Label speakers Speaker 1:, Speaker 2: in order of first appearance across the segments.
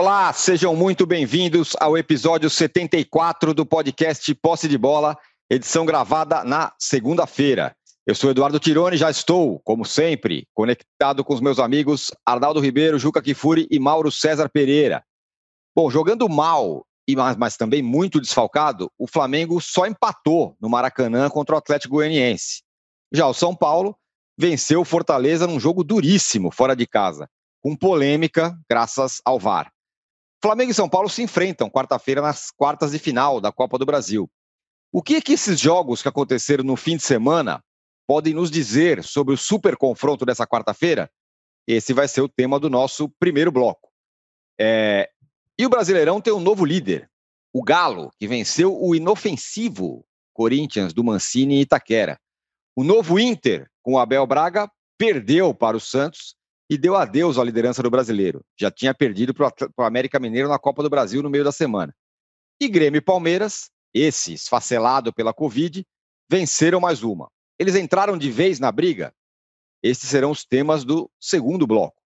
Speaker 1: Olá, sejam muito bem-vindos ao episódio 74 do podcast Posse de Bola, edição gravada na segunda-feira. Eu sou Eduardo Tironi, já estou, como sempre, conectado com os meus amigos Arnaldo Ribeiro, Juca Kifuri e Mauro César Pereira. Bom, jogando mal, mas, mas também muito desfalcado, o Flamengo só empatou no Maracanã contra o Atlético Goianiense. Já o São Paulo venceu o Fortaleza num jogo duríssimo, fora de casa, com polêmica, graças ao VAR. Flamengo e São Paulo se enfrentam quarta-feira nas quartas de final da Copa do Brasil. O que é que esses jogos que aconteceram no fim de semana podem nos dizer sobre o super confronto dessa quarta-feira? Esse vai ser o tema do nosso primeiro bloco. É... E o Brasileirão tem um novo líder, o Galo, que venceu o inofensivo Corinthians do Mancini em Itaquera. O novo Inter, com o Abel Braga, perdeu para o Santos e deu adeus à liderança do brasileiro. Já tinha perdido para o América Mineiro na Copa do Brasil no meio da semana. E Grêmio e Palmeiras, esse esfacelado pela Covid, venceram mais uma. Eles entraram de vez na briga? Estes serão os temas do segundo bloco.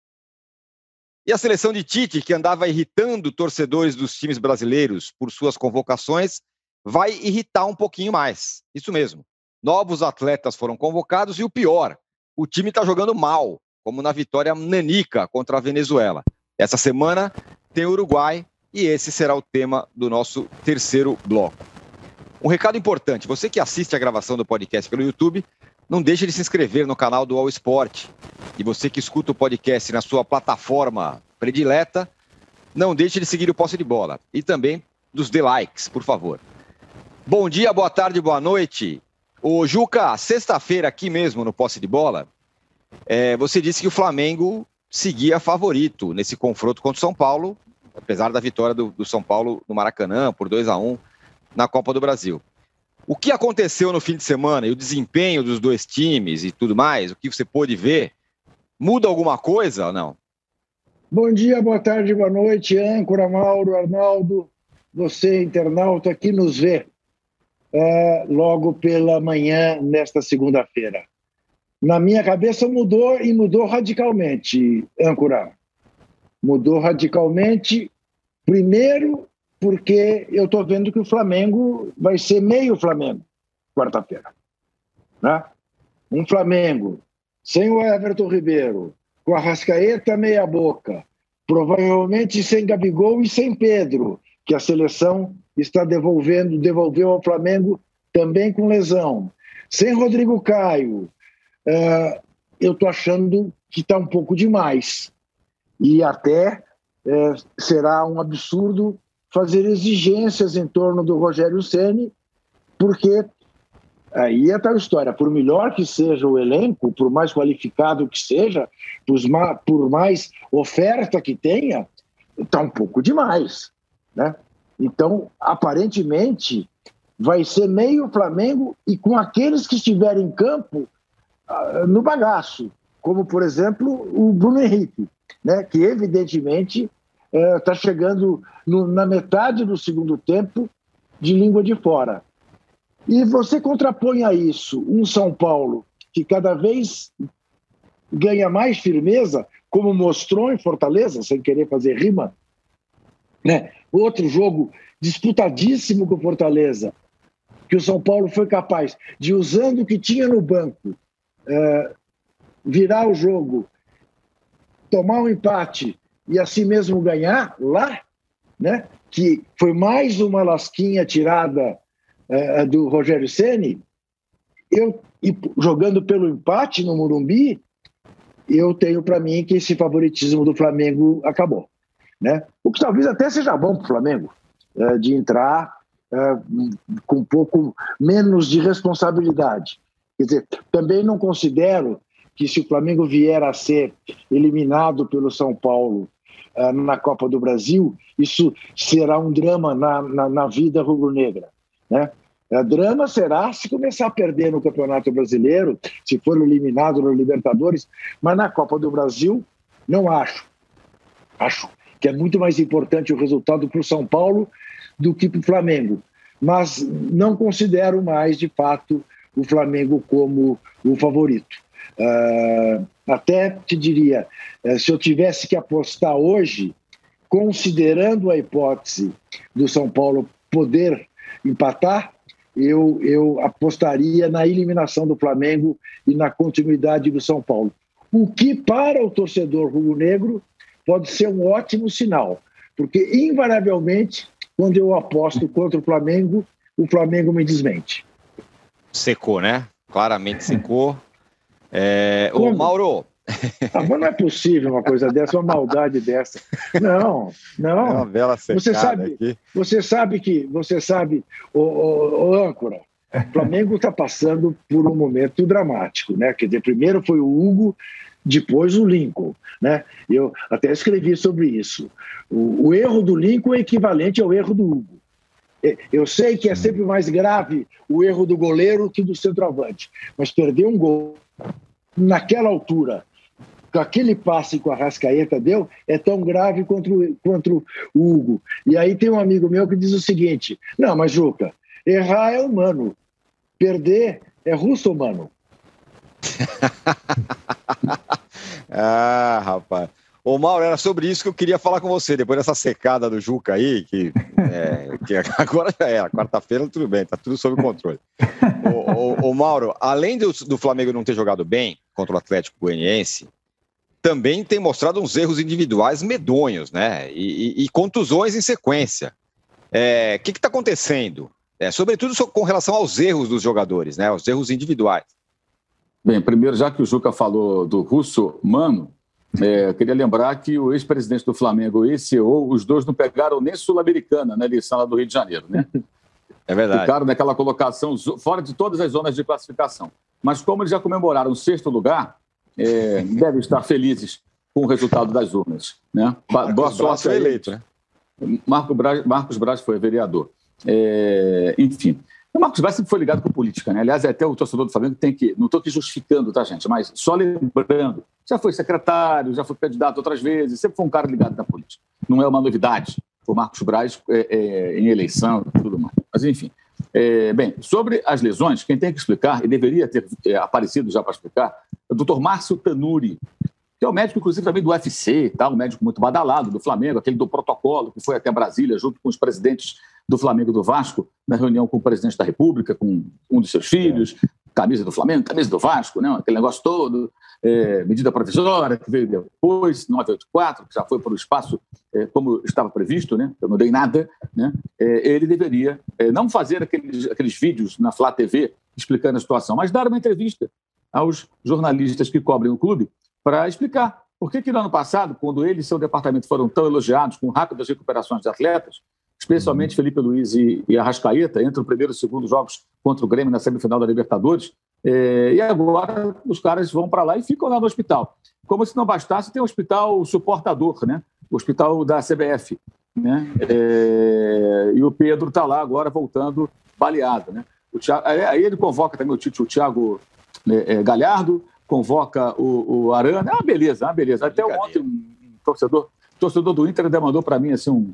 Speaker 1: E a seleção de Tite, que andava irritando torcedores dos times brasileiros por suas convocações, vai irritar um pouquinho mais. Isso mesmo. Novos atletas foram convocados e o pior, o time está jogando mal como na vitória nanica contra a Venezuela. Essa semana tem Uruguai e esse será o tema do nosso terceiro bloco. Um recado importante: você que assiste a gravação do podcast pelo YouTube, não deixe de se inscrever no canal do All Sport. E você que escuta o podcast na sua plataforma predileta, não deixe de seguir o Posse de Bola. E também dos de likes, por favor. Bom dia, boa tarde, boa noite. O Juca, sexta-feira aqui mesmo no Posse de Bola, é, você disse que o Flamengo seguia favorito nesse confronto contra o São Paulo, apesar da vitória do, do São Paulo no Maracanã por 2 a 1 na Copa do Brasil. O que aconteceu no fim de semana e o desempenho dos dois times e tudo mais, o que você pôde ver, muda alguma coisa ou não?
Speaker 2: Bom dia, boa tarde, boa noite, âncora, Mauro, Arnaldo, você, internauta, que nos vê é, logo pela manhã, nesta segunda-feira na minha cabeça mudou e mudou radicalmente, âncora. Mudou radicalmente, primeiro porque eu estou vendo que o Flamengo vai ser meio Flamengo quarta-feira. Né? Um Flamengo sem o Everton Ribeiro, com a Rascaeta meia boca, provavelmente sem Gabigol e sem Pedro, que a seleção está devolvendo, devolveu ao Flamengo também com lesão. Sem Rodrigo Caio, uh, eu estou achando que está um pouco demais. E até uh, será um absurdo fazer exigências em torno do Rogério Ceni, porque aí é tal história. Por melhor que seja o elenco, por mais qualificado que seja, por mais oferta que tenha, está um pouco demais, né? Então, aparentemente, vai ser meio Flamengo e com aqueles que estiverem em campo, no bagaço, como, por exemplo, o Bruno Henrique, né, que evidentemente está é, chegando no, na metade do segundo tempo de língua de fora. E você contrapõe a isso um São Paulo que cada vez ganha mais firmeza, como mostrou em Fortaleza, sem querer fazer rima. Né? Outro jogo disputadíssimo com Fortaleza, que o São Paulo foi capaz de, usando o que tinha no banco, virar o jogo, tomar um empate e assim mesmo ganhar lá, né? que foi mais uma lasquinha tirada é, do Rogério Ceni, eu jogando pelo empate no Morumbi, eu tenho para mim que esse favoritismo do Flamengo acabou, né? O que talvez até seja bom para o Flamengo é, de entrar é, com um pouco menos de responsabilidade. Quer dizer, também não considero que se o Flamengo vier a ser eliminado pelo São Paulo uh, na Copa do Brasil, isso será um drama na, na, na vida rubro-negra. Né? Uh, drama será se começar a perder no Campeonato Brasileiro, se for eliminado no Libertadores, mas na Copa do Brasil, não acho. Acho que é muito mais importante o resultado para o São Paulo do que para o Flamengo. Mas não considero mais, de fato, o Flamengo como o favorito. Uh, até te diria, uh, se eu tivesse que apostar hoje, considerando a hipótese do São Paulo poder empatar, eu, eu apostaria na eliminação do Flamengo e na continuidade do São Paulo. O que, para o torcedor rubro-negro, pode ser um ótimo sinal, porque, invariavelmente, quando eu aposto contra o Flamengo, o Flamengo me desmente.
Speaker 1: Secou, né? Claramente secou. É... Ô, Mauro,
Speaker 2: ah, mas não é possível uma coisa dessa, uma maldade dessa. Não, não. É
Speaker 1: uma bela
Speaker 2: você sabe, aqui. você sabe que, você sabe, o, o, o âncora, o Flamengo está passando por um momento dramático, né? Quer dizer, primeiro foi o Hugo, depois o Lincoln, né? Eu até escrevi sobre isso. O, o erro do Lincoln é equivalente ao erro do Hugo. Eu sei que é sempre mais grave o erro do goleiro que do centroavante, mas perder um gol naquela altura com aquele passe que o Arrascaeta deu é tão grave contra o, o Hugo. E aí tem um amigo meu que diz o seguinte: não, mas Juca, errar é humano, perder é russo humano.
Speaker 1: ah, rapaz. Ô, Mauro, era sobre isso que eu queria falar com você, depois dessa secada do Juca aí, que, é, que agora já é, quarta-feira tudo bem, tá tudo sob controle. ô, ô, ô, Mauro, além do, do Flamengo não ter jogado bem contra o Atlético Goianiense, também tem mostrado uns erros individuais medonhos, né? E, e, e contusões em sequência. O é, que está acontecendo? É, sobretudo com relação aos erros dos jogadores, né? Os erros individuais.
Speaker 3: Bem, primeiro, já que o Juca falou do russo Mano, é, eu queria lembrar que o ex-presidente do Flamengo e CEO, os dois não pegaram nem Sul-Americana na eleição lá do Rio de Janeiro, né?
Speaker 1: É verdade.
Speaker 3: Ficaram naquela colocação fora de todas as zonas de classificação. Mas como eles já comemoraram o sexto lugar, é, devem estar felizes com o resultado das urnas. Né?
Speaker 1: Marcos Boa sorte. foi eleito, né?
Speaker 3: Marco Braz, Marcos Braz foi vereador. É, enfim. O Marcos Braz sempre foi ligado com política, né? Aliás, é até o torcedor do Flamengo tem que. Não estou aqui justificando, tá, gente? Mas só lembrando. Já foi secretário, já foi candidato outras vezes, sempre foi um cara ligado na política. Não é uma novidade o Marcos Braz é, é, em eleição e tudo mais. Mas, enfim. É, bem, sobre as lesões, quem tem que explicar, e deveria ter é, aparecido já para explicar, é o doutor Márcio Tanuri, que é o médico, inclusive, também do UFC, tá? um médico muito badalado do Flamengo, aquele do protocolo, que foi até Brasília, junto com os presidentes do Flamengo do Vasco, na reunião com o presidente da República, com um dos seus filhos, camisa do Flamengo, camisa do Vasco, né? aquele negócio todo, é, medida provisória que veio depois, 984, que já foi para o espaço é, como estava previsto, né? eu não dei nada, né? É, ele deveria é, não fazer aqueles, aqueles vídeos na Flá TV explicando a situação, mas dar uma entrevista aos jornalistas que cobrem o clube para explicar por que, que no ano passado, quando ele e seu departamento foram tão elogiados com rápidas recuperações de atletas, especialmente. Felipe Luiz e, e Arrascaeta, entre o primeiro e o segundo jogos contra o Grêmio na semifinal da Libertadores. É, e agora os caras vão para lá e ficam lá no hospital. Como se não bastasse, tem o hospital suportador, né? o hospital da CBF. Né? É, e o Pedro está lá agora voltando baleado. Né? Thiago, aí ele convoca também o, Tite, o Thiago é, é, Galhardo, convoca o, o Arana. Ah, beleza, ah, beleza. Até ontem um torcedor torcedor do Inter demandou para mim assim um.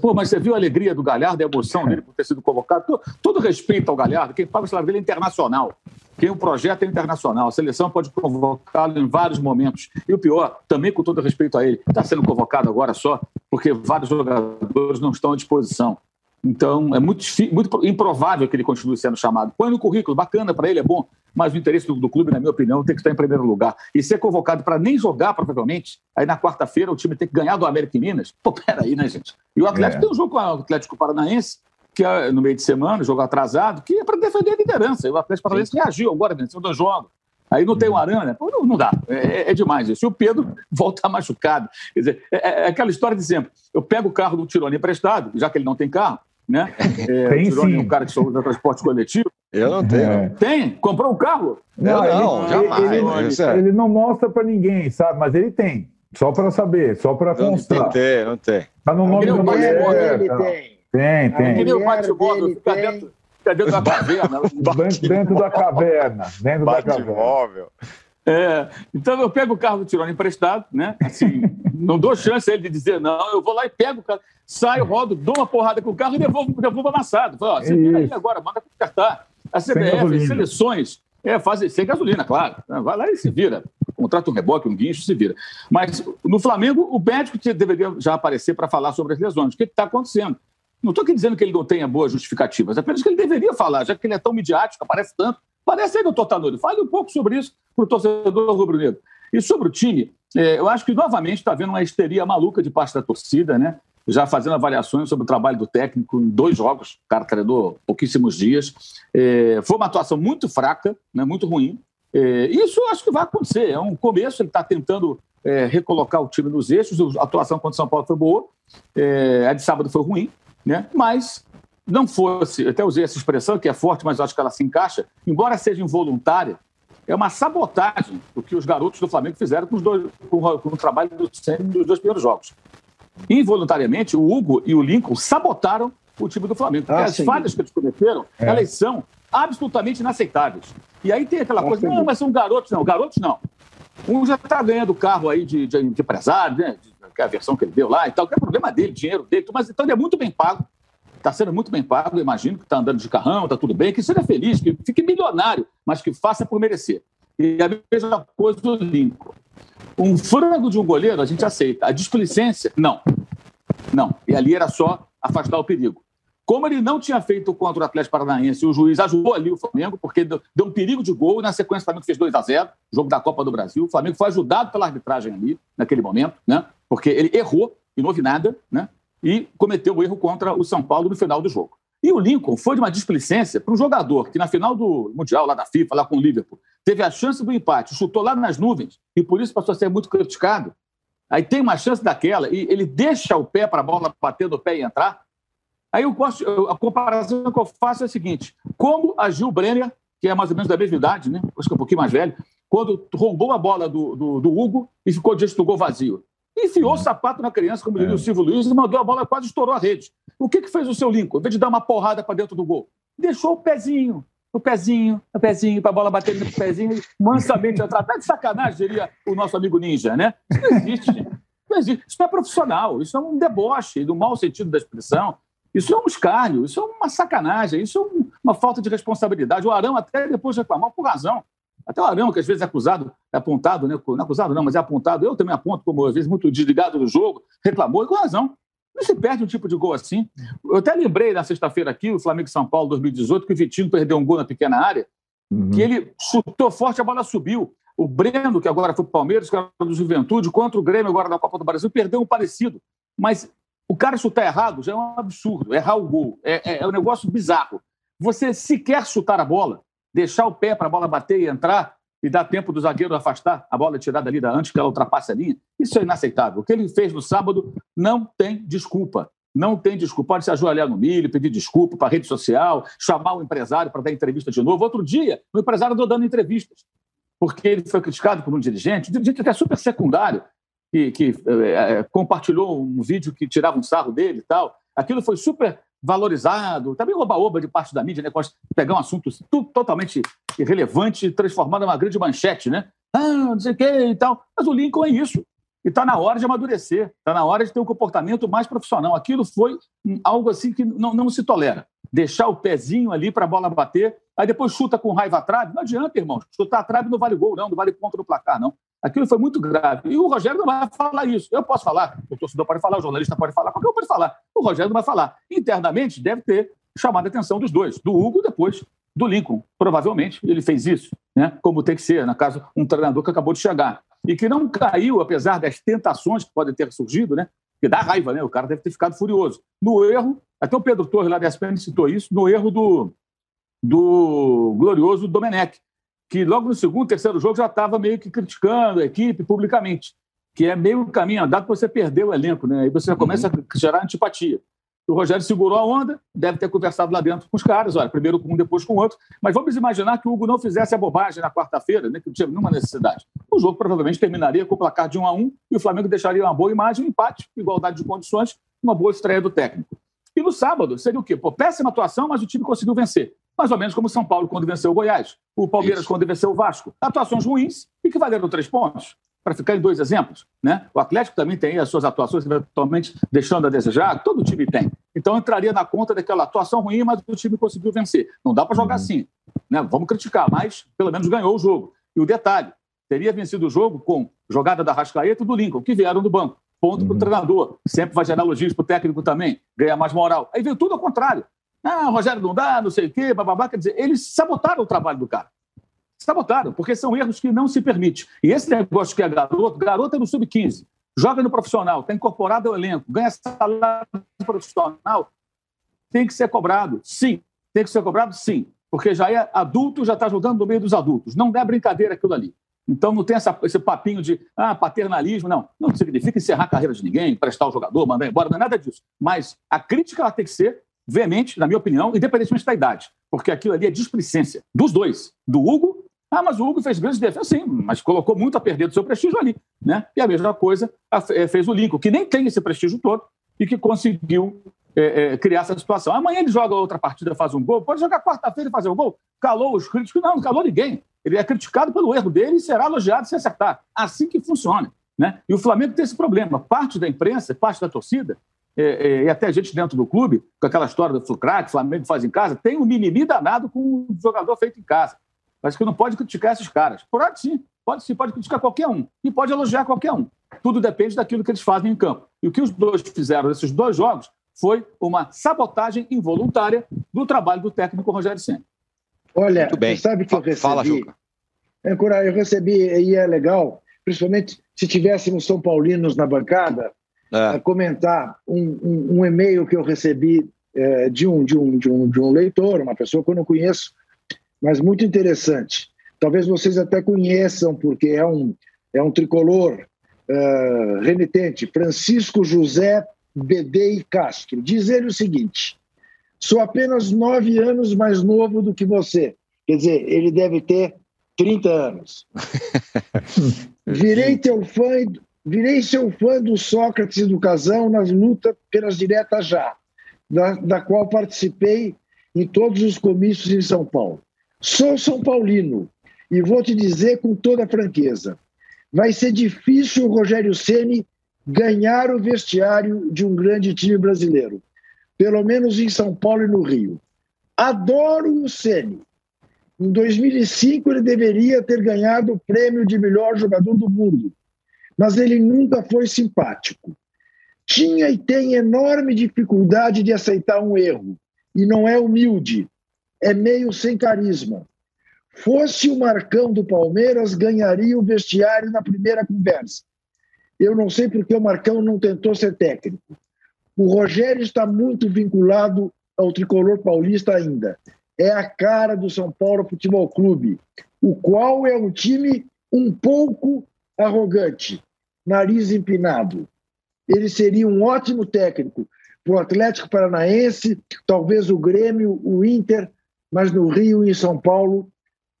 Speaker 3: Pô, mas você viu a alegria do Galhardo, a emoção dele por ter sido convocado? Todo, todo respeito ao Galhardo, quem paga o salário dele é internacional. Quem o projeto é internacional. A seleção pode convocá-lo em vários momentos. E o pior, também com todo respeito a ele, está sendo convocado agora só porque vários jogadores não estão à disposição. Então, é muito, muito improvável que ele continue sendo chamado. Põe no currículo, bacana para ele, é bom, mas o interesse do, do, clube, na minha opinião, tem que estar em primeiro lugar. E ser convocado para nem jogar, provavelmente, aí na quarta-feira o time tem que ganhar do América e Minas. Pô, peraí, né, gente? E o Atlético é. tem um jogo com o Atlético Paranaense, que é no meio de semana, jogo atrasado, que é para defender a liderança. E o Atlético Paranaense reagiu agora, venceu dois jogos. Aí não tem o Arana, Pô, não, não, dá, é, é, demais isso. E o Pedro volta machucado. Quer dizer, é, é, aquela história de sempre. Eu pego o carro do Tirone emprestado, já que ele não tem carro, né?
Speaker 4: É, tem o sim.
Speaker 3: é um cara que só usa transporte coletivo.
Speaker 1: Eu não tenho.
Speaker 3: É. Tem? Comprou um carro?
Speaker 4: Não, eu não, ele, jamais. Ele, ele, é- ele, não mostra para ninguém, sabe? Mas ele tem. Só para saber, só para constar.
Speaker 1: Não tem, não tem.
Speaker 4: Tá no nome do
Speaker 2: ele tem.
Speaker 4: Tem, tem.
Speaker 3: Que nem o fica dentro, fica dentro da caverna.
Speaker 4: dentro, dentro da caverna. Dentro da caverna.
Speaker 3: É, então eu pego o carro do Tirone emprestado, né? Assim, não dou chance a ele de dizer não, eu vou lá e pego o carro, saio, rodo, dou uma porrada com o carro e devolvo, devolvo amassado. Falo, ó, você vira aí agora, manda consertar. A CBF, as seleções, é, fazem sem gasolina, claro. Vai lá e se vira. Contrata um reboque, um guincho, se vira. Mas no Flamengo, o médico deveria já aparecer para falar sobre as lesões. O que está acontecendo? Não estou aqui dizendo que ele não tenha boas justificativas, apenas que ele deveria falar, já que ele é tão midiático, aparece tanto. Parece aí, doutor Tanuri. Fale um pouco sobre isso para o torcedor rubro-negro. E sobre o time, é, eu acho que novamente está havendo uma histeria maluca de parte da torcida, né? Já fazendo avaliações sobre o trabalho do técnico em dois jogos, o cara treinou pouquíssimos dias. É, foi uma atuação muito fraca, né, muito ruim. É, isso acho que vai acontecer. É um começo, ele está tentando é, recolocar o time nos eixos. A atuação contra o São Paulo foi boa, é, a de sábado foi ruim, né? mas não fosse, até usei essa expressão que é forte, mas acho que ela se encaixa, embora seja involuntária, é uma sabotagem o que os garotos do Flamengo fizeram com, os dois, com, com o trabalho do Senna nos dois primeiros jogos. Involuntariamente, o Hugo e o Lincoln sabotaram o time do Flamengo. Ah, as sim. falhas que eles cometeram, é. elas são absolutamente inaceitáveis. E aí tem aquela coisa, não, mas são garotos, não, garotos não. Um já está ganhando carro aí de, de, de empresário, né? Que é a versão que ele deu lá e tal, que é problema dele, dinheiro dele, mas então ele é muito bem pago está sendo muito bem pago, imagino que está andando de carrão, está tudo bem, que seja feliz, que fique milionário, mas que faça por merecer. E a mesma coisa do Lincoln. Um frango de um goleiro a gente aceita, a displicência, não. Não. E ali era só afastar o perigo. Como ele não tinha feito contra o Atlético Paranaense, o juiz ajudou ali o Flamengo, porque deu, um perigo de gol, e na sequência o Flamengo fez 2 a 0 jogo da Copa do Brasil. O Flamengo foi ajudado pela arbitragem ali, naquele momento, né? porque ele errou e não houve nada, né? E cometeu o erro contra o São Paulo no final do jogo. E o Lincoln foi de uma displicência para um jogador que, na final do Mundial, lá da FIFA, lá com o Liverpool, teve a chance do empate, chutou lá nas nuvens e por isso passou a ser muito criticado. Aí tem uma chance daquela e ele deixa o pé para a bola bater no pé e entrar. Aí eu gosto, a comparação que eu faço é a seguinte: como agiu o Brenner, que é mais ou menos da mesma idade, né? acho que é um pouquinho mais velho, quando roubou a bola do, do, do Hugo e ficou diante do gol vazio. Enfiou o sapato na criança, como diria é. o Silvio Luiz, e mandou a bola, quase estourou a rede. O que, que fez o seu Lincoln? Em vez de dar uma porrada para dentro do gol, deixou o pezinho, o pezinho, o pezinho, para a bola bater no pezinho, mansamente entrar. Até de sacanagem, diria o nosso amigo ninja, né? Isso não existe, gente. Não existe. Isso não é profissional, isso é um deboche, no mau sentido da expressão. Isso é um escárnio, isso é uma sacanagem, isso é uma falta de responsabilidade. O Arão até depois reclamou por razão. Até o Arão, que às vezes é acusado, é apontado, né? não é acusado não, mas é apontado, eu também aponto como às vezes muito desligado do jogo, reclamou, e com razão. Não se perde um tipo de gol assim. Eu até lembrei na sexta-feira aqui, o Flamengo São Paulo 2018, que o Vitinho perdeu um gol na pequena área, uhum. que ele chutou forte, a bola subiu. O Breno, que agora foi para o Palmeiras, que era do Juventude, contra o Grêmio agora na Copa do Brasil, perdeu um parecido. Mas o cara chutar errado já é um absurdo, errar o gol. É, é, é um negócio bizarro. Você sequer chutar a bola, deixar o pé para a bola bater e entrar e dar tempo do zagueiro afastar a bola tirada ali da antes que ela ultrapasse a linha, isso é inaceitável. O que ele fez no sábado não tem desculpa. Não tem desculpa. Pode se ajoelhar no milho, pedir desculpa para a rede social, chamar o empresário para dar entrevista de novo. Outro dia, o empresário andou dando entrevistas, porque ele foi criticado por um dirigente, um dirigente que é super secundário, que, que é, compartilhou um vídeo que tirava um sarro dele e tal. Aquilo foi super valorizado, também oba-oba de parte da mídia, né? Pegar um assunto totalmente irrelevante e transformar numa grande manchete, né? Ah, não sei o que e tal. Mas o Lincoln é isso. E está na hora de amadurecer, está na hora de ter um comportamento mais profissional. Aquilo foi algo assim que não, não se tolera. Deixar o pezinho ali para a bola bater, aí depois chuta com raiva a trave. Não adianta, irmão. Chutar a trave não vale gol, não, não vale ponto no placar, não. Aquilo foi muito grave. E o Rogério não vai falar isso. Eu posso falar, o torcedor pode falar, o jornalista pode falar, qualquer um pode falar. O Rogério não vai falar. Internamente, deve ter chamado a atenção dos dois, do Hugo depois do Lincoln. Provavelmente ele fez isso, né? como tem que ser, na caso, um treinador que acabou de chegar. E que não caiu, apesar das tentações que podem ter surgido, né? que dá raiva, né? o cara deve ter ficado furioso. No erro, até o Pedro Torres lá da SPN citou isso, no erro do, do glorioso Domenech, que logo no segundo, terceiro jogo já estava meio que criticando a equipe publicamente, que é meio caminho andado para você perder o elenco, né? Aí você já começa uhum. a gerar antipatia. O Rogério segurou a onda, deve ter conversado lá dentro com os caras, olha, primeiro com um, depois com o outro. Mas vamos imaginar que o Hugo não fizesse a bobagem na quarta-feira, né, que não tinha nenhuma necessidade. O jogo provavelmente terminaria com o placar de 1 a 1 e o Flamengo deixaria uma boa imagem, um empate, igualdade de condições, uma boa estreia do técnico. E no sábado seria o quê? Pô, péssima atuação, mas o time conseguiu vencer mais ou menos como São Paulo quando venceu o Goiás, o Palmeiras Isso. quando venceu o Vasco. Atuações ruins e que valeram três pontos. Para ficar em dois exemplos, né? O Atlético também tem as suas atuações eventualmente deixando a desejar, todo time tem. Então entraria na conta daquela atuação ruim, mas o time conseguiu vencer. Não dá para jogar uhum. assim, né? Vamos criticar, mas pelo menos ganhou o jogo. E o detalhe, teria vencido o jogo com jogada da Rascaeta e do Lincoln, que vieram do banco. Ponto uhum. para o treinador. Sempre vai gerar elogios para o técnico também, ganhar mais moral. Aí veio tudo ao contrário. Ah, Rogério não dá, não sei o quê, bababá. Quer dizer, eles sabotaram o trabalho do cara. Sabotaram, porque são erros que não se permite. E esse negócio que é garoto, garoto é no sub-15, joga no profissional, está incorporado ao elenco, ganha salário profissional, tem que ser cobrado, sim. Tem que ser cobrado, sim. Porque já é adulto, já está jogando no meio dos adultos. Não é brincadeira aquilo ali. Então não tem essa, esse papinho de ah, paternalismo, não. Não significa encerrar a carreira de ninguém, prestar o jogador, mandar embora, não é nada disso. Mas a crítica ela tem que ser veemente, na minha opinião, independentemente da idade. Porque aquilo ali é displicência dos dois, do Hugo. Ah, mas o Hugo fez grandes defesas, sim, mas colocou muito a perder do seu prestígio ali. Né? E a mesma coisa eh, fez o Lincoln, que nem tem esse prestígio todo e que conseguiu é, é, criar essa situação. Amanhã ele joga outra partida, faz um gol, pode jogar quarta-feira e fazer um gol. Calou os críticos? Não, não calou ninguém. Ele é criticado pelo erro dele e será elogiado se acertar. Assim que funciona. Né? E o Flamengo tem esse problema. Parte da imprensa, parte da torcida, é, é, e até a gente dentro do clube, com aquela história do Flucrack, Flamengo faz em casa, tem um mimimi danado com um jogador feito em casa. Mas que não pode criticar esses caras. Pode sim, pode sim, pode criticar qualquer um. E pode elogiar qualquer um. Tudo depende daquilo que eles fazem em campo. E o que os dois fizeram nesses dois jogos foi uma sabotagem involuntária do trabalho do técnico Rogério Senna.
Speaker 2: Olha, você sabe que eu recebi... Fala, Juca. É, eu recebi, e é legal, principalmente se tivéssemos São Paulinos na bancada, é. comentar um, um, um, e-mail que eu recebi é, de, um, de, um, de, um, de um leitor, uma pessoa que eu não conheço, mas muito interessante. Talvez vocês até conheçam, porque é um, é um tricolor uh, remitente, Francisco José Bedei Castro. Diz ele o seguinte: sou apenas nove anos mais novo do que você. Quer dizer, ele deve ter 30 anos. Virei teu fã, virei seu fã do Sócrates e do Casão nas lutas pelas diretas já, da, da qual participei em todos os comícios em São Paulo. Sou São Paulino e vou te dizer com toda franqueza: vai ser difícil o Rogério Ceni ganhar o vestiário de um grande time brasileiro, pelo menos em São Paulo e no Rio. Adoro o Ceni. Em 2005 ele deveria ter ganhado o prêmio de melhor jogador do mundo, mas ele nunca foi simpático. Tinha e tem enorme dificuldade de aceitar um erro e não é humilde, é meio sem carisma. Fosse o Marcão do Palmeiras, ganharia o vestiário na primeira conversa eu não sei porque o Marcão não tentou ser técnico. O Rogério está muito vinculado ao tricolor paulista ainda. É a cara do São Paulo Futebol Clube, o qual é um time um pouco arrogante, nariz empinado. Ele seria um ótimo técnico para o Atlético Paranaense, talvez o Grêmio, o Inter, mas no Rio e em São Paulo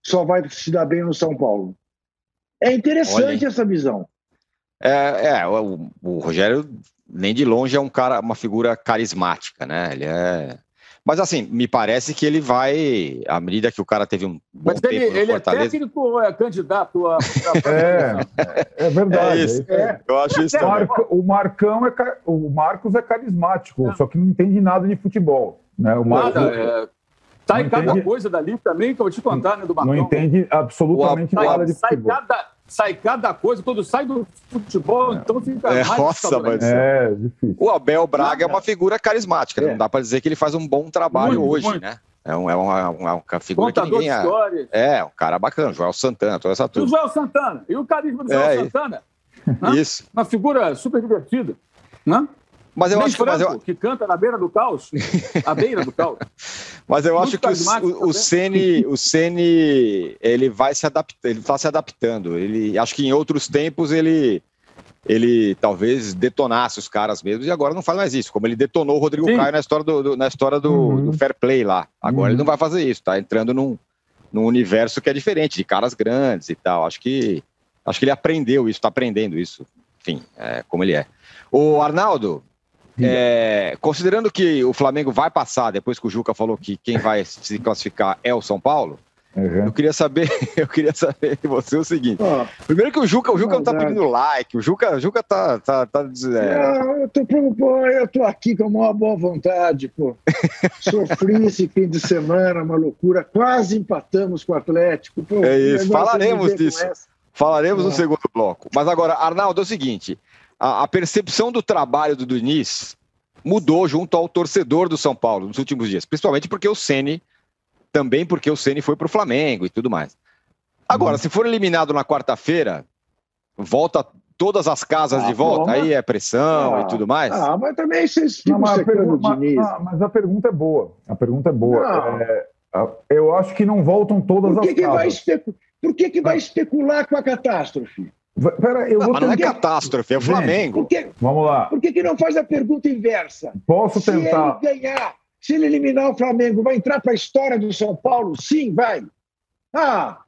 Speaker 2: só vai se dar bem no São Paulo. É interessante Olha, essa visão.
Speaker 1: É, é o, o, Rogério nem de longe é um cara, uma figura carismática, né? Ele é. Mas assim, me parece que ele vai, à medida que o cara teve um
Speaker 3: bom Mas ele, ele é técnico ou é candidato a.
Speaker 4: é, é verdade. É, é Eu acho isso. o Marcão é o Marcos é carismático, só que não entende nada de futebol, né? O
Speaker 3: Marcos, nada, é... Sai cada entende... coisa dali também que eu vou te contar, né, do Marcão.
Speaker 4: Não entende absolutamente o, nada de futebol.
Speaker 3: Sai cada, sai cada coisa, quando sai do futebol, é. então fica
Speaker 1: é, mais roça, mas é, difícil. O Abel Braga é uma figura carismática, é. não dá para dizer que ele faz um bom trabalho muito, hoje, muito. né? É, um, é uma, uma, uma figura Contador que ninguém... É, é, um cara bacana, Joel Santana, toda essa turma.
Speaker 3: E o Joel Santana, e o carisma do Joel é, Santana.
Speaker 1: Isso.
Speaker 3: Uma figura super divertida, né?
Speaker 1: Mas eu acho que, mas eu...
Speaker 3: que canta na beira do caos, à beira do caos.
Speaker 1: Mas eu acho que o, o, Ceni, o Ceni, ele vai se adaptar, ele está se adaptando. Ele, acho que em outros tempos ele, ele talvez detonasse os caras mesmo e agora não faz mais isso. Como ele detonou o Rodrigo Sim. Caio na história do, do na história do, uhum. do, fair play lá. Agora uhum. ele não vai fazer isso. Está entrando num, num universo que é diferente, de caras grandes e tal. Acho que acho que ele aprendeu isso, está aprendendo isso. Enfim, é, como ele é. O Arnaldo, é, considerando que o Flamengo vai passar, depois que o Juca falou que quem vai se classificar é o São Paulo, uhum. eu queria saber, eu queria saber de você o seguinte. Oh, Primeiro que o Juca, o Juca não tá pedindo like, o Juca, o Juca tá. tá, tá
Speaker 2: é... não, eu, tô, eu tô aqui com uma boa vontade, pô. Sofri esse fim de semana, uma loucura. Quase empatamos com o Atlético. Pô,
Speaker 1: é isso, falaremos disso. Falaremos é. no segundo bloco. Mas agora, Arnaldo, é o seguinte: a, a percepção do trabalho do Diniz mudou junto ao torcedor do São Paulo nos últimos dias, principalmente porque o Ceni também porque o Ceni foi para o Flamengo e tudo mais. Agora, hum. se for eliminado na quarta-feira, volta todas as casas ah, de volta, bom, aí é pressão ah, e tudo mais.
Speaker 2: Ah, mas também vocês ficam não, secando o Diniz.
Speaker 4: Mas, mas, a pergunta é boa. A pergunta é boa. É, eu acho que não voltam todas
Speaker 2: que
Speaker 4: as
Speaker 2: que casas. Vai Por que, que vai especular com a catástrofe?
Speaker 1: Pera, eu não, vou mas não é catástrofe, é o Flamengo.
Speaker 2: Por que,
Speaker 4: Vamos lá.
Speaker 2: Por que, que não faz a pergunta inversa?
Speaker 4: Posso
Speaker 2: se
Speaker 4: tentar.
Speaker 2: Se ele ganhar, se ele eliminar o Flamengo, vai entrar para a história do São Paulo? Sim, vai. Ah!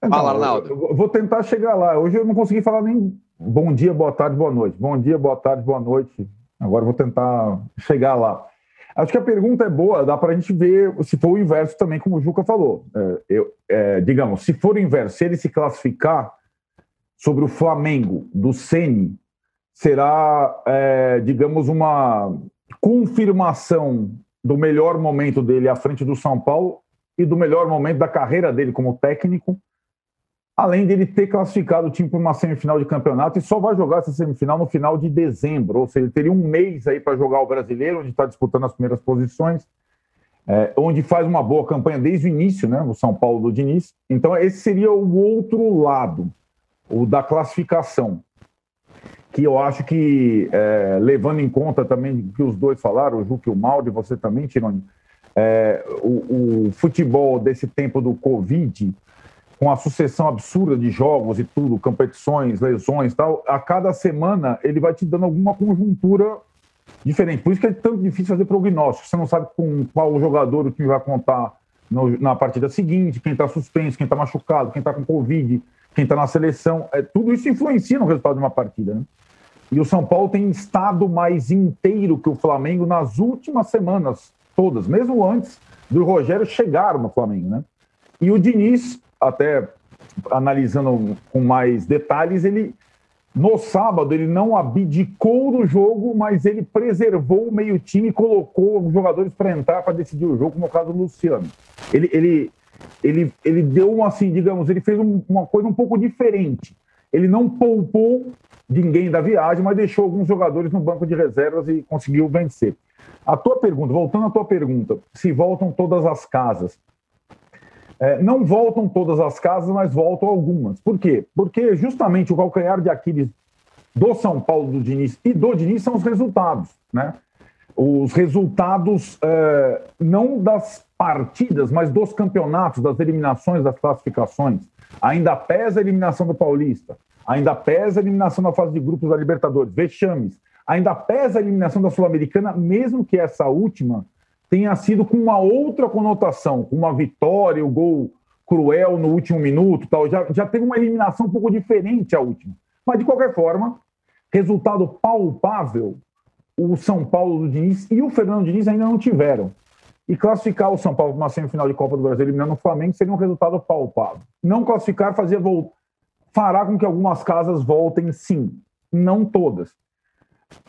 Speaker 1: Fala, Arnaldo.
Speaker 4: Vou tentar chegar lá. Hoje eu não consegui falar nem bom dia, boa tarde, boa noite. Bom dia, boa tarde, boa noite. Agora vou tentar chegar lá. Acho que a pergunta é boa, dá para a gente ver se for o inverso também, como o Juca falou. É, eu, é, digamos, se for o inverso, se ele se classificar sobre o Flamengo do Ceni, será, é, digamos, uma confirmação do melhor momento dele à frente do São Paulo e do melhor momento da carreira dele como técnico, além dele ter classificado o time para uma semifinal de campeonato e só vai jogar essa semifinal no final de dezembro, ou seja, ele teria um mês aí para jogar o brasileiro, onde está disputando as primeiras posições, é, onde faz uma boa campanha desde o início, né, o São Paulo do Diniz. Então, esse seria o outro lado, o da classificação, que eu acho que, é, levando em conta também que os dois falaram, o Juque e o Maldi, você também, Tironi, é, o, o futebol desse tempo do Covid com a sucessão absurda de jogos e tudo, competições, lesões tal, a cada semana ele vai te dando alguma conjuntura diferente. Por isso que é tão difícil fazer prognóstico. Você não sabe com qual jogador o time vai contar no, na partida seguinte, quem está suspenso, quem está machucado, quem está com Covid, quem está na seleção. É, tudo isso influencia no resultado de uma partida. Né? E o São Paulo tem estado mais inteiro que o Flamengo nas últimas semanas todas, mesmo antes do Rogério chegar no Flamengo. Né? E o Diniz até analisando com mais detalhes, ele no sábado ele não abdicou do jogo, mas ele preservou o meio time e colocou os jogadores para entrar para decidir o jogo, como é o caso do Luciano. Ele, ele, ele, ele deu assim, digamos, ele fez um, uma coisa um pouco diferente. Ele não poupou ninguém da viagem, mas deixou alguns jogadores no banco de reservas e conseguiu vencer. A tua pergunta, voltando à tua pergunta, se voltam todas as casas. É, não voltam todas as casas, mas voltam algumas. Por quê? Porque justamente o calcanhar de Aquiles do São Paulo, do Diniz e do Diniz são os resultados. Né? Os resultados é, não das partidas, mas dos campeonatos, das eliminações, das classificações. Ainda pesa a eliminação do Paulista, ainda pesa a eliminação da fase de grupos da Libertadores, vexames, ainda pesa a eliminação da Sul-Americana, mesmo que essa última tenha sido com uma outra conotação, com uma vitória, o gol cruel no último minuto, tal, já, já teve uma eliminação um pouco diferente a última. Mas, de qualquer forma, resultado palpável, o São Paulo do Diniz e o Fernando Diniz ainda não tiveram. E classificar o São Paulo para uma semifinal de Copa do Brasil eliminando o Flamengo seria um resultado palpável. Não classificar fazia fará com que algumas casas voltem, sim, não todas.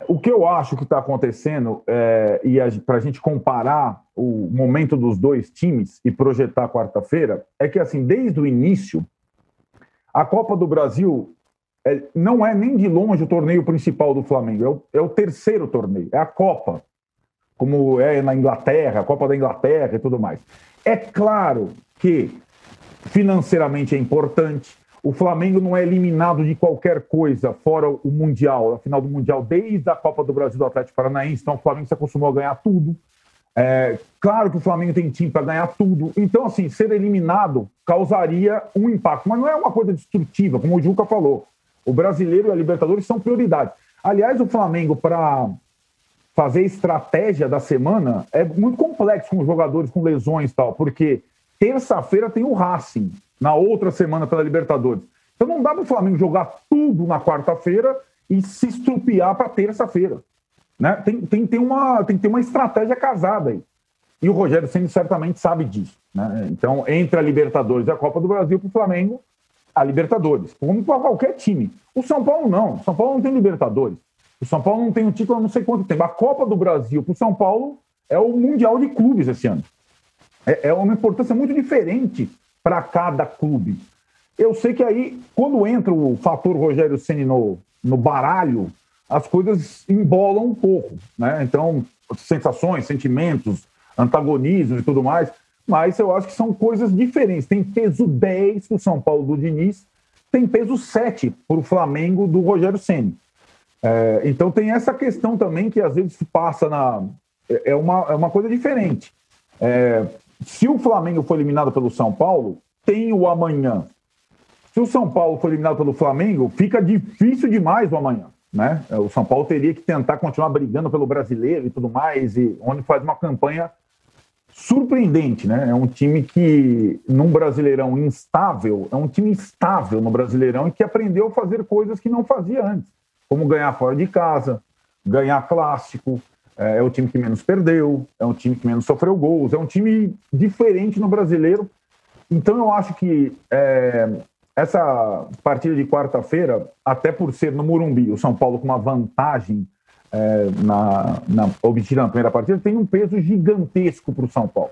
Speaker 4: O que eu acho que está acontecendo, é, e para a gente comparar o momento dos dois times e projetar quarta-feira, é que, assim, desde o início, a Copa do Brasil é, não é nem de longe o torneio principal do Flamengo, é o, é o terceiro torneio, é a Copa, como é na Inglaterra, Copa da Inglaterra e tudo mais. É claro que financeiramente é importante, o Flamengo não é eliminado de qualquer coisa fora o Mundial, a final do Mundial, desde a Copa do Brasil do Atlético Paranaense. Então, o Flamengo se acostumou a ganhar tudo. É, claro que o Flamengo tem time para ganhar tudo. Então, assim, ser eliminado causaria um impacto. Mas não é uma coisa destrutiva, como o Juca falou. O brasileiro e a Libertadores são prioridade. Aliás, o Flamengo, para fazer estratégia da semana, é muito complexo com os jogadores com lesões e tal, porque terça-feira tem o Racing na outra semana pela Libertadores. Então não dá para o Flamengo jogar tudo na quarta-feira e se estrupiar para terça-feira. Né? Tem, tem, tem, uma, tem que ter uma estratégia casada aí. E o Rogério Senna certamente sabe disso. Né? Então, entre a Libertadores e a Copa do Brasil, para o Flamengo, a Libertadores, como para qualquer time. O São Paulo não. O São Paulo não tem Libertadores. O São Paulo não tem um título há não sei quanto tempo. A Copa do Brasil para o São Paulo é o Mundial de Clubes esse ano. É, é uma importância muito diferente para cada clube. eu sei que aí, quando entra o fator Rogério Ceni no, no baralho, as coisas embolam um pouco, né? Então, sensações, sentimentos, antagonismo e tudo mais, mas eu acho que são coisas diferentes. Tem peso 10 para o São Paulo do Diniz, tem peso 7 para o Flamengo do Rogério Ceni. É, então tem essa questão também que às vezes passa na. É, é uma, é uma coisa diferente. É, se o Flamengo for eliminado pelo São Paulo, tem o amanhã. Se o São Paulo for eliminado pelo Flamengo, fica difícil demais o amanhã. Né? O São Paulo teria que tentar continuar brigando pelo brasileiro e tudo mais, e onde faz uma campanha surpreendente, né? É um time que, num brasileirão instável, é um time estável no brasileirão e que aprendeu a fazer coisas que não fazia antes, como ganhar fora de casa, ganhar clássico, é, é o time que menos perdeu, é um time que menos sofreu gols, é um time diferente no brasileiro. Então eu acho que é, essa partida de quarta-feira, até por ser no Morumbi, o São Paulo com uma vantagem é, na, na, obtida na primeira partida, tem um peso gigantesco para o São Paulo.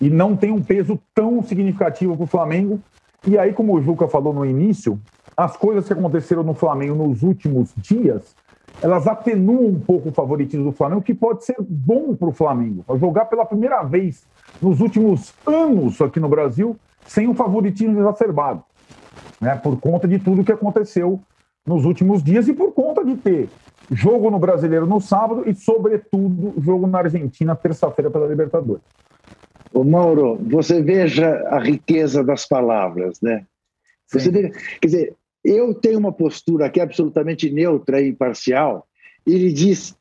Speaker 4: E não tem um peso tão significativo para o Flamengo. E aí, como o Juca falou no início, as coisas que aconteceram no Flamengo nos últimos dias, elas atenuam um pouco o favoritismo do Flamengo, que pode ser bom para o Flamengo. Jogar pela primeira vez nos últimos anos aqui no Brasil sem um favoritismo exacerbado, né? por conta de tudo que aconteceu nos últimos dias e por conta de ter jogo no Brasileiro no sábado e, sobretudo, jogo na Argentina terça-feira pela Libertadores.
Speaker 2: Ô Mauro, você veja a riqueza das palavras, né? Você veja, quer dizer, eu tenho uma postura que é absolutamente neutra e imparcial. Ele diz,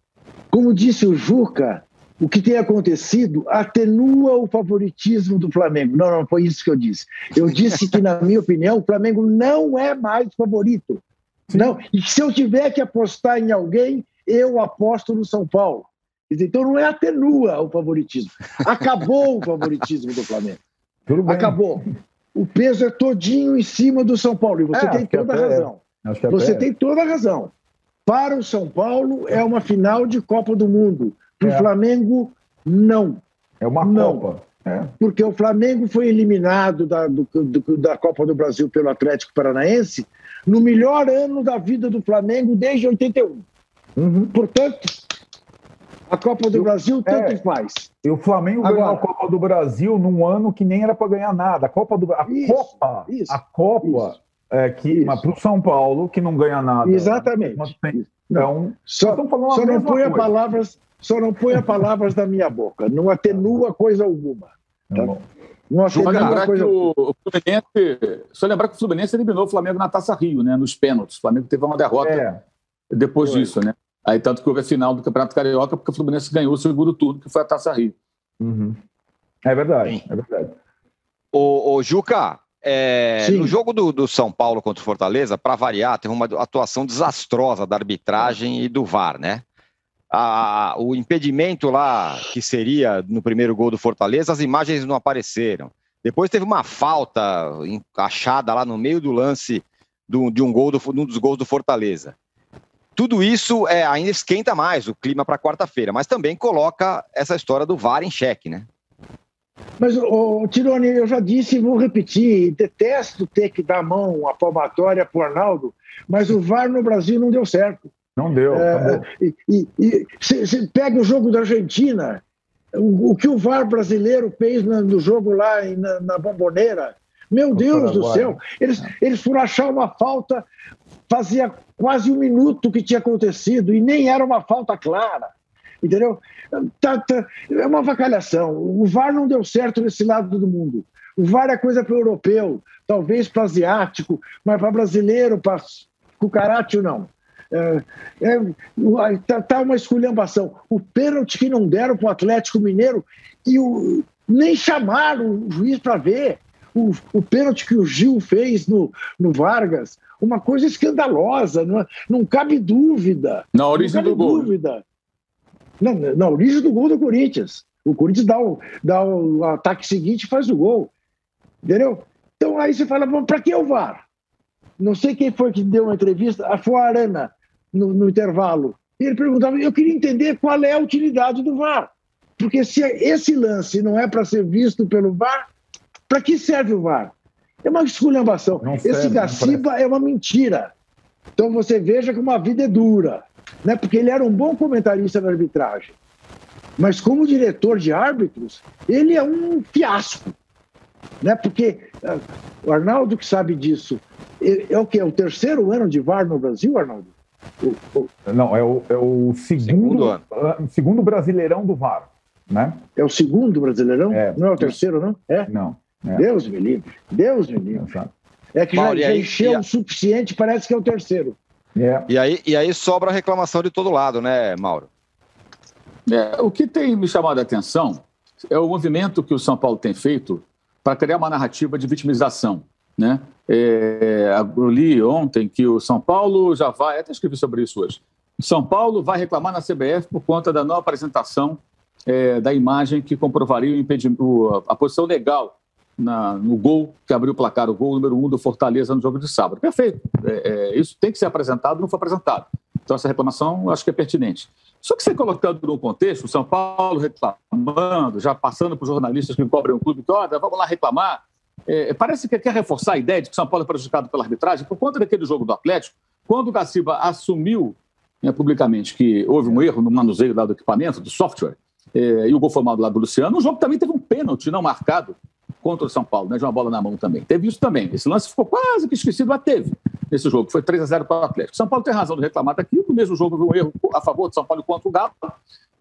Speaker 2: como disse o Juca, o que tem acontecido atenua o favoritismo do Flamengo. Não, não foi isso que eu disse. Eu disse que, na minha opinião, o Flamengo não é mais favorito. Não, e se eu tiver que apostar em alguém, eu aposto no São Paulo. Então não é atenua o favoritismo. Acabou o favoritismo do Flamengo. Acabou. O peso é todinho em cima do São Paulo. E você é, tem toda a razão. É. Você tem toda a razão. Para o São Paulo, é uma final de Copa do Mundo. Para o é. Flamengo, não.
Speaker 4: É uma não. Copa.
Speaker 2: É. Porque o Flamengo foi eliminado da, do, do, da Copa do Brasil pelo Atlético Paranaense no melhor ano da vida do Flamengo desde 81. Uhum. Portanto, a Copa do eu, Brasil tanto é, faz.
Speaker 4: E o Flamengo Agora, ganhou a Copa do Brasil num ano que nem era para ganhar nada. A Copa do a isso, Copa, isso, a Copa isso, é que para o São Paulo que não ganha nada.
Speaker 2: Exatamente. Então, só, só não ponha palavras, só não ponha palavras da minha boca. Não atenua coisa alguma. Tá? Tá
Speaker 3: não só lembrar coisa... que o Fluminense, só lembrar que o Fluminense eliminou o Flamengo na Taça Rio, né? Nos pênaltis. O Flamengo teve uma derrota é. depois foi. disso, né? Aí tanto que houve a final do Campeonato Carioca, porque o Fluminense ganhou o segundo turno, que foi a Taça Rio.
Speaker 4: Uhum. É verdade, Sim. é verdade.
Speaker 1: O, o Juca, é, no jogo do, do, São Paulo contra o Fortaleza, para variar, teve uma atuação desastrosa da arbitragem e do VAR, né? a, o impedimento lá, que seria no primeiro gol do Fortaleza, as imagens não apareceram. Depois teve uma falta achada lá no meio do lance do, de um gol do, um dos gols do Fortaleza. Tudo isso é, ainda esquenta mais o clima para quarta-feira, mas também coloca essa história do VAR em xeque, né?
Speaker 2: Mas, o Tironi, eu já disse e vou repetir: detesto ter que dar mão à palmatória para o Arnaldo, mas o VAR no Brasil não deu certo.
Speaker 4: Não deu. É,
Speaker 2: e, e, você pega o jogo da Argentina, o, o, que o VAR brasileiro fez no, no jogo lá na, na Bomboneira. Meu Deus do céu! Eles, eles foram achar uma falta, fazia quase um minuto que tinha acontecido e nem era uma falta clara. Entendeu? Tá, tá, é uma vacalhação. O VAR não deu certo nesse lado do mundo. O VAR é coisa para o europeu, talvez para asiático, mas para brasileiro, para cucarátil, não. É, é, tá, tá, uma esculhambação. O pênalti que não deram para o Atlético Mineiro e o, nem chamaram o juiz para ver. O, o pênalti que o Gil fez no, no Vargas, uma coisa escandalosa, não, não cabe dúvida.
Speaker 3: Na origem do gol.
Speaker 2: Dúvida. Na, na origem do gol do Corinthians. O Corinthians dá o, dá o ataque seguinte e faz o gol. Entendeu? Então aí você fala, para que o VAR? Não sei quem foi que deu uma entrevista, a foi a Arana, no, no intervalo. E ele perguntava, eu queria entender qual é a utilidade do VAR. Porque se esse lance não é para ser visto pelo VAR, para que serve o VAR? É uma esculhambação. Esse Gaciba é uma mentira. Então você veja que uma vida é dura. Né? Porque ele era um bom comentarista na arbitragem. Mas como diretor de árbitros, ele é um fiasco. Né? Porque uh, o Arnaldo que sabe disso. É, é o que? É o terceiro ano de VAR no Brasil, Arnaldo?
Speaker 4: O, o... Não, é o, é o segundo, segundo, ano. Uh, segundo brasileirão do VAR. Né?
Speaker 2: É o segundo brasileirão? É. Não é o terceiro, não? É?
Speaker 4: Não.
Speaker 2: É. Deus me livre. Deus me livre. Exato. É que Mauro, já, já encheu o suficiente, parece que é o terceiro.
Speaker 1: É. E, aí, e aí sobra a reclamação de todo lado, né, Mauro?
Speaker 3: É, o que tem me chamado a atenção é o movimento que o São Paulo tem feito para criar uma narrativa de vitimização. Né? É, eu li ontem que o São Paulo já vai, até escrevi sobre isso hoje. São Paulo vai reclamar na CBF por conta da não apresentação é, da imagem que comprovaria o impedimento, a posição legal na, no gol que abriu o placar, o gol número um do Fortaleza no jogo de sábado. Perfeito. É, é, isso tem que ser apresentado, não foi apresentado. Então, essa reclamação acho que é pertinente. Só que você colocando no contexto, o São Paulo reclamando, já passando para os jornalistas que cobrem o clube, que, vamos lá reclamar. É, parece que quer reforçar a ideia de que o São Paulo é prejudicado pela arbitragem por conta daquele jogo do Atlético, quando o Gaciba assumiu né, publicamente que houve um erro no manuseio lá do equipamento, do software, é, e o gol foi mal do lado do Luciano, o jogo também teve um pênalti não marcado contra o São Paulo, né, de uma bola na mão também. Teve isso também. Esse lance ficou quase que esquecido, mas teve nesse jogo. Foi 3 a 0 para o Atlético. São Paulo tem razão de reclamar daqui. No mesmo jogo, houve um erro a favor de São Paulo contra o Galo.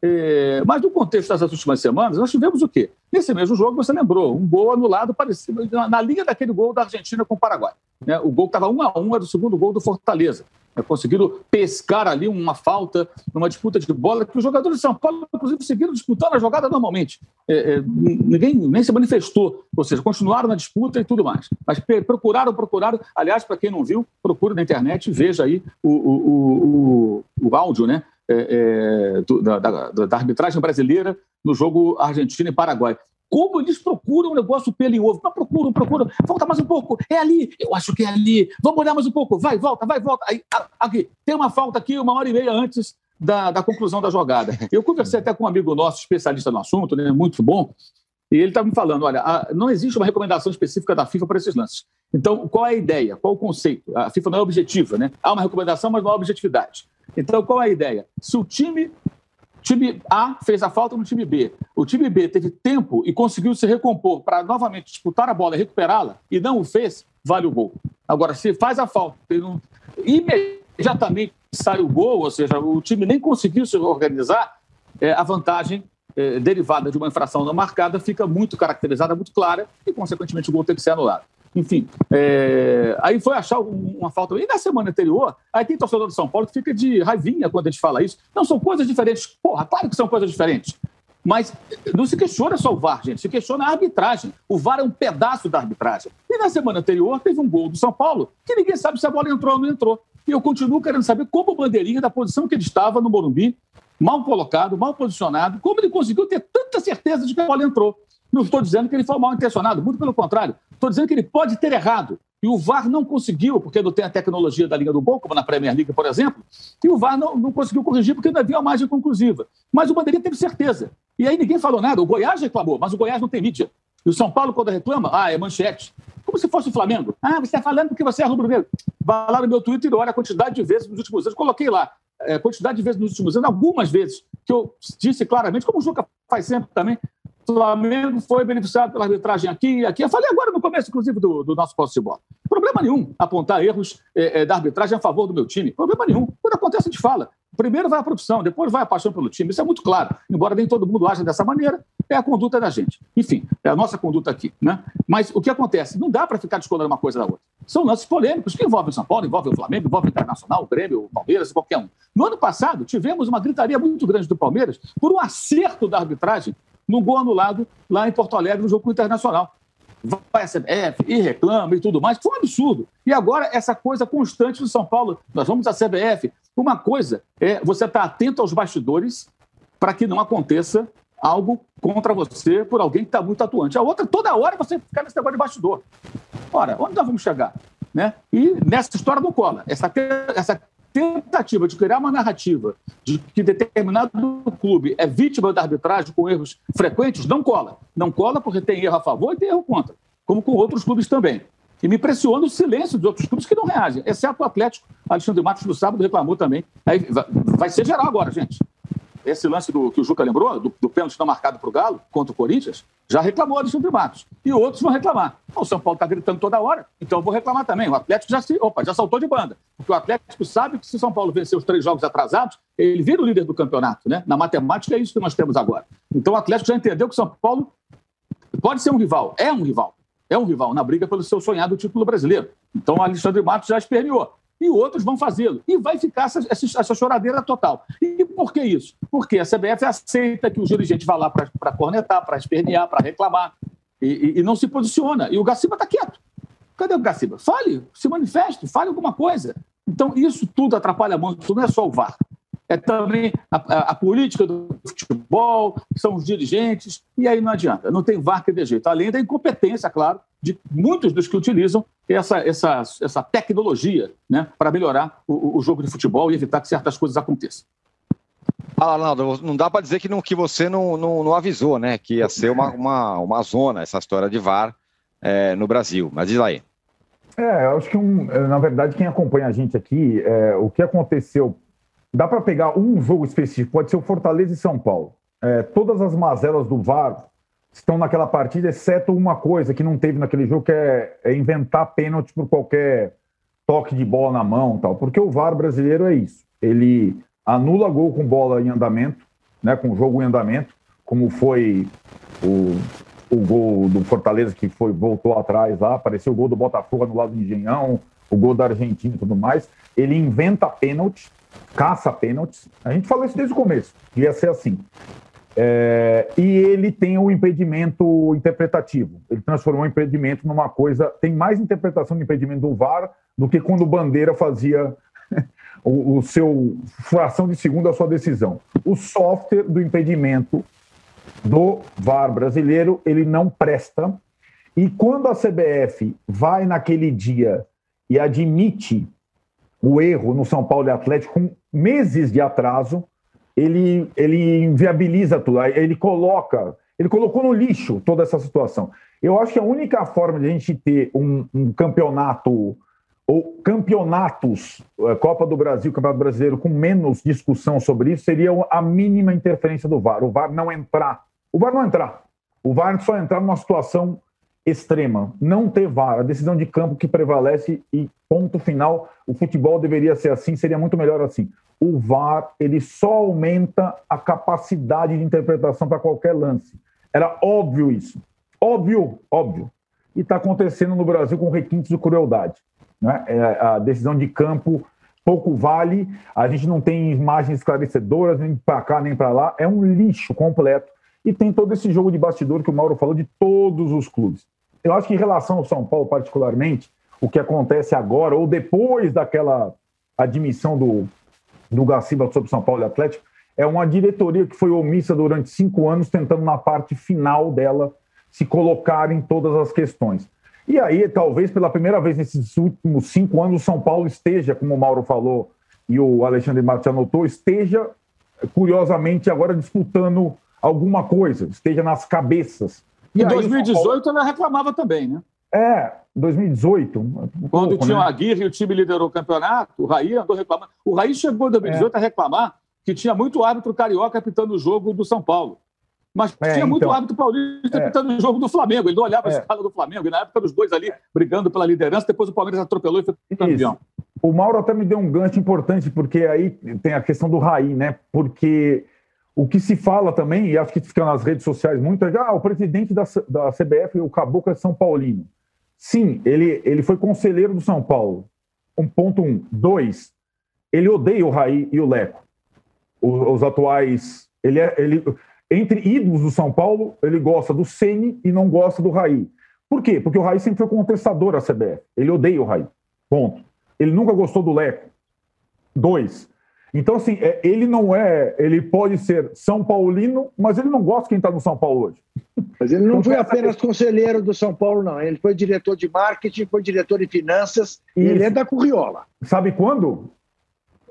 Speaker 3: É, mas no contexto dessas últimas semanas, nós tivemos o quê? Nesse mesmo jogo, você lembrou, um gol anulado parecido, na, na linha daquele gol da Argentina com o Paraguai. Né? O gol estava um a um, era o segundo gol do Fortaleza conseguiram pescar ali uma falta numa disputa de bola que os jogadores de São Paulo, inclusive, seguiram disputando a jogada normalmente. É, é, ninguém nem se manifestou, ou seja, continuaram na disputa e tudo mais. Mas procuraram, procuraram. Aliás, para quem não viu, procure na internet e veja aí o, o, o, o áudio né, é, é do, da, da, da arbitragem brasileira no jogo Argentina e Paraguai. Como eles procuram um negócio pelo em ovo. Mas procuram, procuram. Volta mais um pouco. É ali. Eu acho que é ali. Vamos olhar mais um pouco. Vai, volta, vai, volta. Aí, aqui. Tem uma falta aqui uma hora e meia antes da, da conclusão da jogada. Eu conversei até com um amigo nosso, especialista no assunto, né, muito bom, e ele estava me falando: olha, a, não existe uma recomendação específica da FIFA para esses lances. Então, qual é a ideia? Qual o conceito? A FIFA não é objetiva, né? Há uma recomendação, mas não há objetividade. Então, qual é a ideia? Se o time time A fez a falta no time B. O time B teve tempo e conseguiu se recompor para novamente disputar a bola e recuperá-la, e não o fez, vale o gol. Agora, se faz a falta e não... imediatamente sai o gol, ou seja, o time nem conseguiu se organizar, é, a vantagem é, derivada de uma infração não marcada fica muito caracterizada, muito clara, e, consequentemente, o gol tem que ser anulado. Enfim, é... aí foi achar uma falta. E na semana anterior, aí tem torcedor de São Paulo que fica de raivinha quando a gente fala isso. Não, são coisas diferentes. Porra, claro que são coisas diferentes. Mas não se questiona só o VAR, gente, se questiona a arbitragem. O VAR é um pedaço da arbitragem. E na semana anterior teve um gol do São Paulo que ninguém sabe se a bola entrou ou não entrou. E eu continuo querendo saber como o Bandeirinha, da posição que ele estava no Morumbi, mal colocado, mal posicionado, como ele conseguiu ter tanta certeza de que a bola entrou. Não estou dizendo que ele foi mal intencionado, muito pelo contrário. Estou dizendo que ele pode ter errado. E o VAR não conseguiu, porque não tem a tecnologia da linha do gol, como na Premier League, por exemplo, e o VAR não, não conseguiu corrigir porque não havia margem conclusiva. Mas o Bandeirinha teve certeza. E aí ninguém falou nada. O Goiás reclamou, mas o Goiás não tem mídia. E o São Paulo, quando reclama, ah, é manchete. Como se fosse o Flamengo. Ah, você está falando porque você é rubro-negro. Vai lá no meu Twitter e olha a quantidade de vezes nos últimos anos. Coloquei lá, é, quantidade de vezes nos últimos anos, algumas vezes, que eu disse claramente, como o Juca faz sempre também, Flamengo foi beneficiado pela arbitragem aqui e aqui. Eu falei agora no começo, inclusive, do, do nosso posse de bola. Problema nenhum apontar erros é, é, da arbitragem a favor do meu time. Problema nenhum. Quando acontece, a gente fala. Primeiro vai a produção, depois vai a paixão pelo time. Isso é muito claro. Embora nem todo mundo haja dessa maneira, é a conduta da gente. Enfim, é a nossa conduta aqui. Né? Mas o que acontece? Não dá para ficar descolando uma coisa da outra. São lances polêmicos que envolvem o São Paulo, envolvem o Flamengo, envolvem o Internacional, o Grêmio, o Palmeiras, qualquer um. No ano passado, tivemos uma gritaria muito grande do Palmeiras por um acerto da arbitragem no gol anulado lá em Porto Alegre, no jogo Internacional. Vai a CBF e reclama e tudo mais, foi um absurdo. E agora, essa coisa constante do São Paulo, nós vamos à CBF. Uma coisa é você estar atento aos bastidores para que não aconteça algo contra você por alguém que está muito atuante. A outra, toda hora você fica nesse negócio de bastidor. Ora, onde nós vamos chegar? Né? E nessa história não cola. Essa, essa tentativa de criar uma narrativa de que determinado clube é vítima da arbitragem com erros frequentes não cola. Não cola porque tem erro a favor e tem erro contra, como com outros clubes também. E me impressiona o silêncio dos outros clubes que não reagem, exceto o Atlético. Alexandre Matos no sábado reclamou também. Aí vai ser geral agora, gente. Esse lance do, que o Juca lembrou, do, do pênalti não marcado para o Galo contra o Corinthians, já reclamou Alexandre Matos. E outros vão reclamar. O São Paulo está gritando toda hora, então eu vou reclamar também. O Atlético já se. Opa, já saltou de banda. Porque o Atlético sabe que se o São Paulo vencer os três jogos atrasados, ele vira o líder do campeonato, né? Na matemática é isso que nós temos agora. Então o Atlético já entendeu que o São Paulo pode ser um rival, é um rival. É um rival na briga pelo seu sonhado título brasileiro. Então o Alexandre Matos já esperneou e outros vão fazê-lo. E vai ficar essa, essa, choradeira total. E por que isso? Porque a CBF aceita que o dirigente vá lá para cornetar, para espernear, para reclamar, e, e, e, não se posiciona. E o Gaciba está quieto. Cadê o Gaciba? Fale, se manifeste, fale alguma coisa. Então, isso tudo atrapalha muito, não é só o VAR é também a, a, a, política do futebol, são os dirigentes, e aí não adianta, não tem VAR que dê jeito. Além da incompetência, claro, de muitos dos que utilizam essa, essa, essa tecnologia né, para melhorar o, o jogo de futebol e evitar que certas coisas aconteçam.
Speaker 1: Ah, Arnaldo, não dá para dizer que, não, que você não, não, não, avisou, né? Que ia ser uma, uma, uma zona essa história de VAR é, no Brasil. Mas diz aí.
Speaker 4: É, eu acho que, um, na verdade, quem acompanha a gente aqui, é, o que aconteceu dá para pegar um jogo específico, pode ser o Fortaleza e São Paulo. É, todas as mazelas do VAR estão naquela partida, exceto uma coisa que não teve naquele jogo, que é, é inventar pênalti por qualquer toque de bola na mão tal. Porque o VAR brasileiro é isso. Ele anula gol com bola em andamento, né, com jogo em andamento, como foi o, o gol do Fortaleza que foi voltou atrás lá, apareceu o gol do Botafogo no lado do Engenhão, o gol da Argentina e tudo mais. Ele inventa pênalti caça pênaltis. A gente falou isso desde o começo, ia ser assim. É, e ele tem o impedimento interpretativo. Ele transformou o impedimento numa coisa. Tem mais interpretação do impedimento do VAR do que quando o Bandeira fazia o, o, seu fração de segundo a sua decisão. O software do impedimento do VAR brasileiro ele não presta. E quando a CBF vai naquele dia e admite o erro no São Paulo e Atlético com meses de atraso, ele, ele inviabiliza tudo, ele coloca, ele colocou no lixo toda essa situação. Eu acho que a única forma de a gente ter um, um campeonato ou campeonatos, eh, Copa do Brasil, Campeonato Brasileiro, com menos discussão sobre isso, seria a mínima interferência do VAR. O VAR não entrar. O VAR não entrar. O VAR só entrar numa situação extrema. Não ter VAR, a decisão de campo que prevalece e ponto final. O futebol deveria ser assim, seria muito melhor assim. O VAR, ele só aumenta a capacidade de interpretação para qualquer lance. Era óbvio isso. Óbvio, óbvio. E está acontecendo no Brasil com requintes de crueldade. Né? É, a decisão de campo pouco vale, a gente não tem imagens esclarecedoras, nem para cá nem para lá. É um lixo completo. E tem todo esse jogo de bastidor que o Mauro falou de todos os clubes. Eu acho que em relação ao São Paulo, particularmente, o que acontece agora, ou depois daquela admissão do, do Gaciba sobre São Paulo e Atlético, é uma diretoria que foi omissa durante cinco anos, tentando, na parte final dela, se colocar em todas as questões. E aí, talvez pela primeira vez nesses últimos cinco anos, o São Paulo esteja, como o Mauro falou e o Alexandre Matos anotou, esteja, curiosamente, agora disputando alguma coisa, esteja nas cabeças
Speaker 3: e em 2018 Paulo... ela reclamava também, né?
Speaker 4: É, 2018. Um
Speaker 3: Quando pouco, tinha né? o Aguirre e o time liderou o campeonato, o Raí andou reclamando. O Raí chegou em 2018 é. a reclamar que tinha muito árbitro carioca apitando o jogo do São Paulo. Mas é, tinha muito então, árbitro paulista é. apitando o jogo do Flamengo. Ele não olhava a é. escala do Flamengo. E na época, os dois ali brigando pela liderança. Depois o Palmeiras atropelou e foi campeão.
Speaker 4: O Mauro até me deu um gancho importante, porque aí tem a questão do Raí, né? Porque o que se fala também, e acho que fica nas redes sociais muito, é ah, o presidente da, da CBF, o Caboclo, é São Paulino. Sim, ele, ele foi conselheiro do São Paulo. Um ponto um. Dois, ele odeia o Raí e o Leco. Os, os atuais. Ele é. Ele, entre ídolos do São Paulo, ele gosta do Ceni e não gosta do Raí. Por quê? Porque o Raí sempre foi contestador à CBF. Ele odeia o Raí. Ponto. Ele nunca gostou do Leco. Dois, então, assim, é, ele não é. Ele pode ser São Paulino, mas ele não gosta de quem está no São Paulo hoje.
Speaker 2: Mas ele não então, foi apenas conselheiro do São Paulo, não. Ele foi diretor de marketing, foi diretor de finanças. E ele é da Curriola.
Speaker 4: Sabe quando?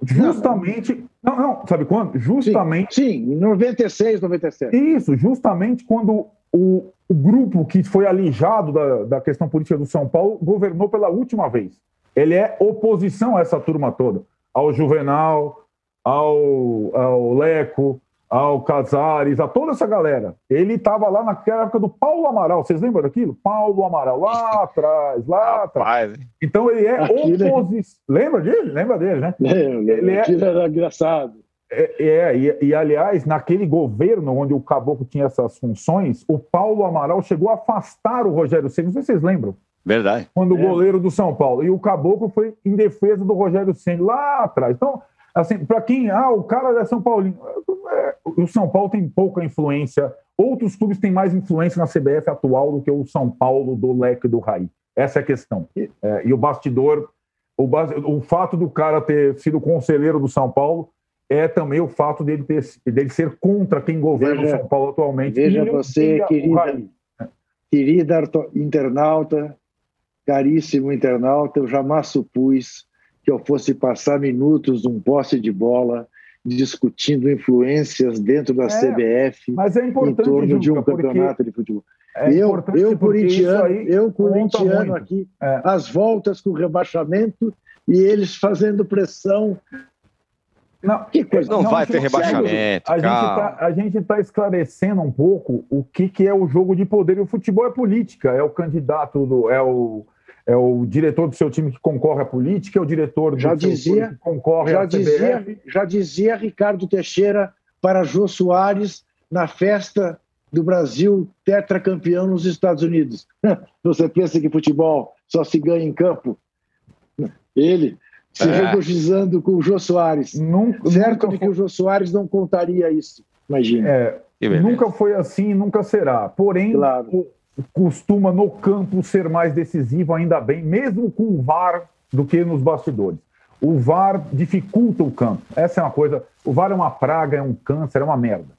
Speaker 4: Justamente. Não, não, sabe quando? Justamente.
Speaker 2: Sim, sim, em 96, 97.
Speaker 4: Isso, justamente quando o, o grupo que foi alijado da, da questão política do São Paulo governou pela última vez. Ele é oposição a essa turma toda, ao Juvenal, ao, ao Leco, ao Casares, a toda essa galera. Ele estava lá naquela época do Paulo Amaral. Vocês lembram daquilo? Paulo Amaral, lá atrás, lá atrás. Então ele é oposição. Lembra dele? Lembra dele, né?
Speaker 2: Lembro, ele é... Era engraçado.
Speaker 4: É, é e, e, aliás, naquele governo onde o Caboclo tinha essas funções, o Paulo Amaral chegou a afastar o Rogério Ceni. Não sei se vocês lembram.
Speaker 1: Verdade.
Speaker 4: Quando o é. goleiro do São Paulo. E o Caboclo foi em defesa do Rogério Ceni lá atrás. Então, assim, para quem. Ah, o cara é São Paulino. É, o São Paulo tem pouca influência. Outros clubes têm mais influência na CBF atual do que o São Paulo do Leque do Raí. Essa é a questão. É, e o bastidor. O, o fato do cara ter sido conselheiro do São Paulo é também o fato dele, ter, dele ser contra quem governa veja, o São Paulo atualmente.
Speaker 2: Veja você, querida, querida internauta, caríssimo internauta, eu jamais supus que eu fosse passar minutos num poste de bola discutindo influências dentro da é, CBF
Speaker 4: mas é importante,
Speaker 2: em torno de um campeonato de futebol. É eu, eu corintiano, eu corintiano aqui, é. as voltas com o rebaixamento e eles fazendo pressão
Speaker 1: não, que coisa. Não, não vai ter rebaixamento.
Speaker 4: A gente está tá esclarecendo um pouco o que, que é o jogo de poder. E o futebol é política. É o candidato, do, é, o, é o diretor do seu time que concorre à política, é o diretor do
Speaker 2: já dizia, que concorre já à dizia, CBF. Já dizia Ricardo Teixeira para Jô Soares na festa do Brasil tetracampeão nos Estados Unidos. Você pensa que futebol só se ganha em campo? Ele se é. regozijando com o Jô Soares. Nunca, certo nunca que foi... o Jô Soares não contaria isso, imagina.
Speaker 4: É, nunca foi assim e nunca será. Porém, claro. Costuma no campo ser mais decisivo, ainda bem, mesmo com o VAR, do que nos bastidores. O VAR dificulta o campo. Essa é uma coisa. O VAR é uma praga, é um câncer, é uma merda.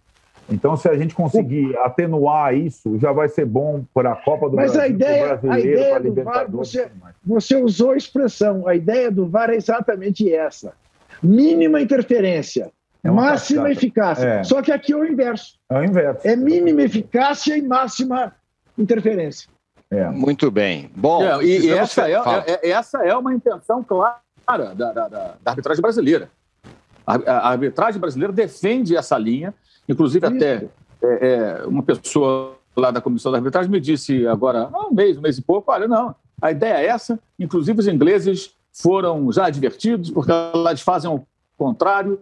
Speaker 4: Então, se a gente conseguir atenuar isso, já vai ser bom para a Copa do
Speaker 2: Mas Brasil, a ideia, a ideia do VAR, você, você usou a expressão, a ideia do VAR é exatamente essa. Mínima interferência, é máxima cascata. eficácia. É. Só que aqui é o inverso.
Speaker 4: É o inverso.
Speaker 2: É mínima eficácia e máxima interferência.
Speaker 1: É. Muito bem. Bom,
Speaker 3: é, e, essa, é, é, essa é uma intenção clara da, da, da arbitragem brasileira. A, a arbitragem brasileira defende essa linha Inclusive, até é, é, uma pessoa lá da comissão da arbitragem me disse agora, há um mês, um mês e pouco, olha, não, a ideia é essa, inclusive os ingleses foram já advertidos, porque eles fazem o contrário,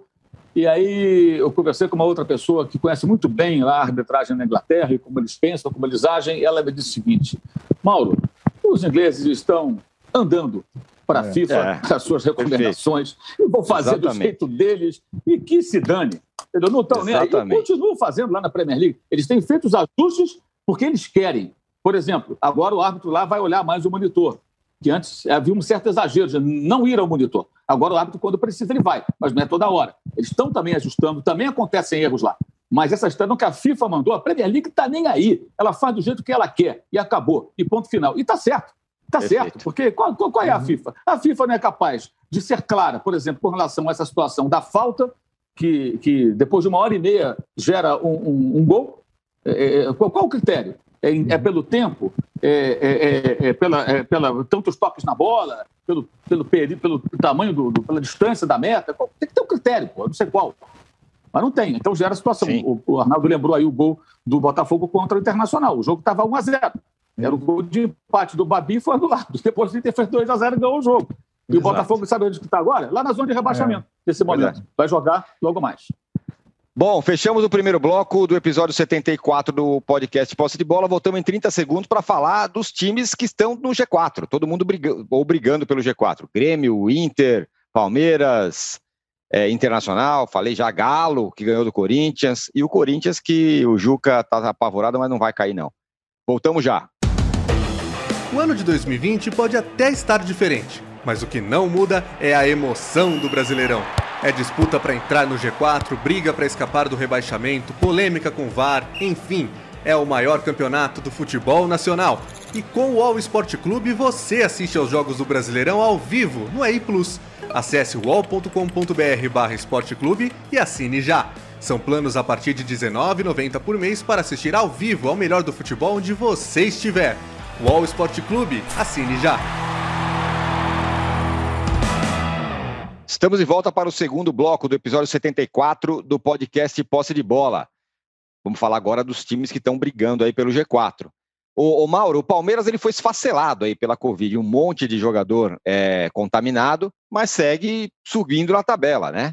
Speaker 3: e aí eu conversei com uma outra pessoa que conhece muito bem lá a arbitragem na Inglaterra e como eles pensam, como eles agem, e ela me disse o seguinte, Mauro, os ingleses estão andando para a é, FIFA é, as suas recomendações perfeito. e vão fazer Exatamente. do jeito deles e que se dane. Entendeu? Não estão nem aí. E continuam fazendo lá na Premier League. Eles têm feito os ajustes porque eles querem. Por exemplo, agora o árbitro lá vai olhar mais o monitor, que antes havia um certo exagero de não ir ao monitor. Agora o árbitro, quando precisa, ele vai, mas não é toda hora. Eles estão também ajustando, também acontecem erros lá. Mas essa história que a FIFA mandou, a Premier League está nem aí. Ela faz do jeito que ela quer e acabou. E ponto final. E está certo. Está certo, porque qual, qual, qual, é a uhum. FIFA? A FIFA não é capaz de ser clara, por exemplo, com relação a essa situação da falta que, que depois de uma hora e meia gera um, um, um gol? É, é, qual, qual, o critério? É, é pelo tempo? É, é, é, é pela, pela tantos toques na bola? Pelo, pelo, pelo, pelo tamanho, do, do, pela distância da meta? Tem que ter um critério, pô, não sei qual. Mas não tem, então gera a situação. O, o, Arnaldo lembrou aí o gol do Botafogo contra o Internacional. O jogo estava 1 a 0 Era o gol de empate do Babi foi anulado. Depois de ter feito 2 a 0 ganhou o jogo. E Exato. o Botafogo sabe onde está agora? Lá na zona de rebaixamento, é. nesse momento. Vai jogar logo mais.
Speaker 1: Bom, fechamos o primeiro bloco do episódio 74 do podcast Posse de Bola. Voltamos em 30 segundos para falar dos times que estão no G4. Todo mundo brigando, ou brigando pelo G4. Grêmio, Inter, Palmeiras, é, Internacional. Falei já Galo, que ganhou do Corinthians. E o Corinthians, que o Juca está apavorado, mas não vai cair, não. Voltamos já.
Speaker 5: O ano de 2020 pode até estar diferente mas o que não muda é a emoção do Brasileirão. É disputa para entrar no G4, briga para escapar do rebaixamento, polêmica com VAR, enfim, é o maior campeonato do futebol nacional. E com o All Sport Clube você assiste aos jogos do Brasileirão ao vivo no EI Plus. Acesse wall.com.br/esporteclube e assine já. São planos a partir de R$19,90 por mês para assistir ao vivo ao melhor do futebol onde você estiver. UOL Esporte Clube, assine já!
Speaker 1: Estamos de volta para o segundo bloco do episódio 74 do podcast Posse de Bola. Vamos falar agora dos times que estão brigando aí pelo G4. O, o, Mauro, o Palmeiras ele foi esfacelado aí pela Covid, um monte de jogador é, contaminado, mas segue subindo na tabela, né?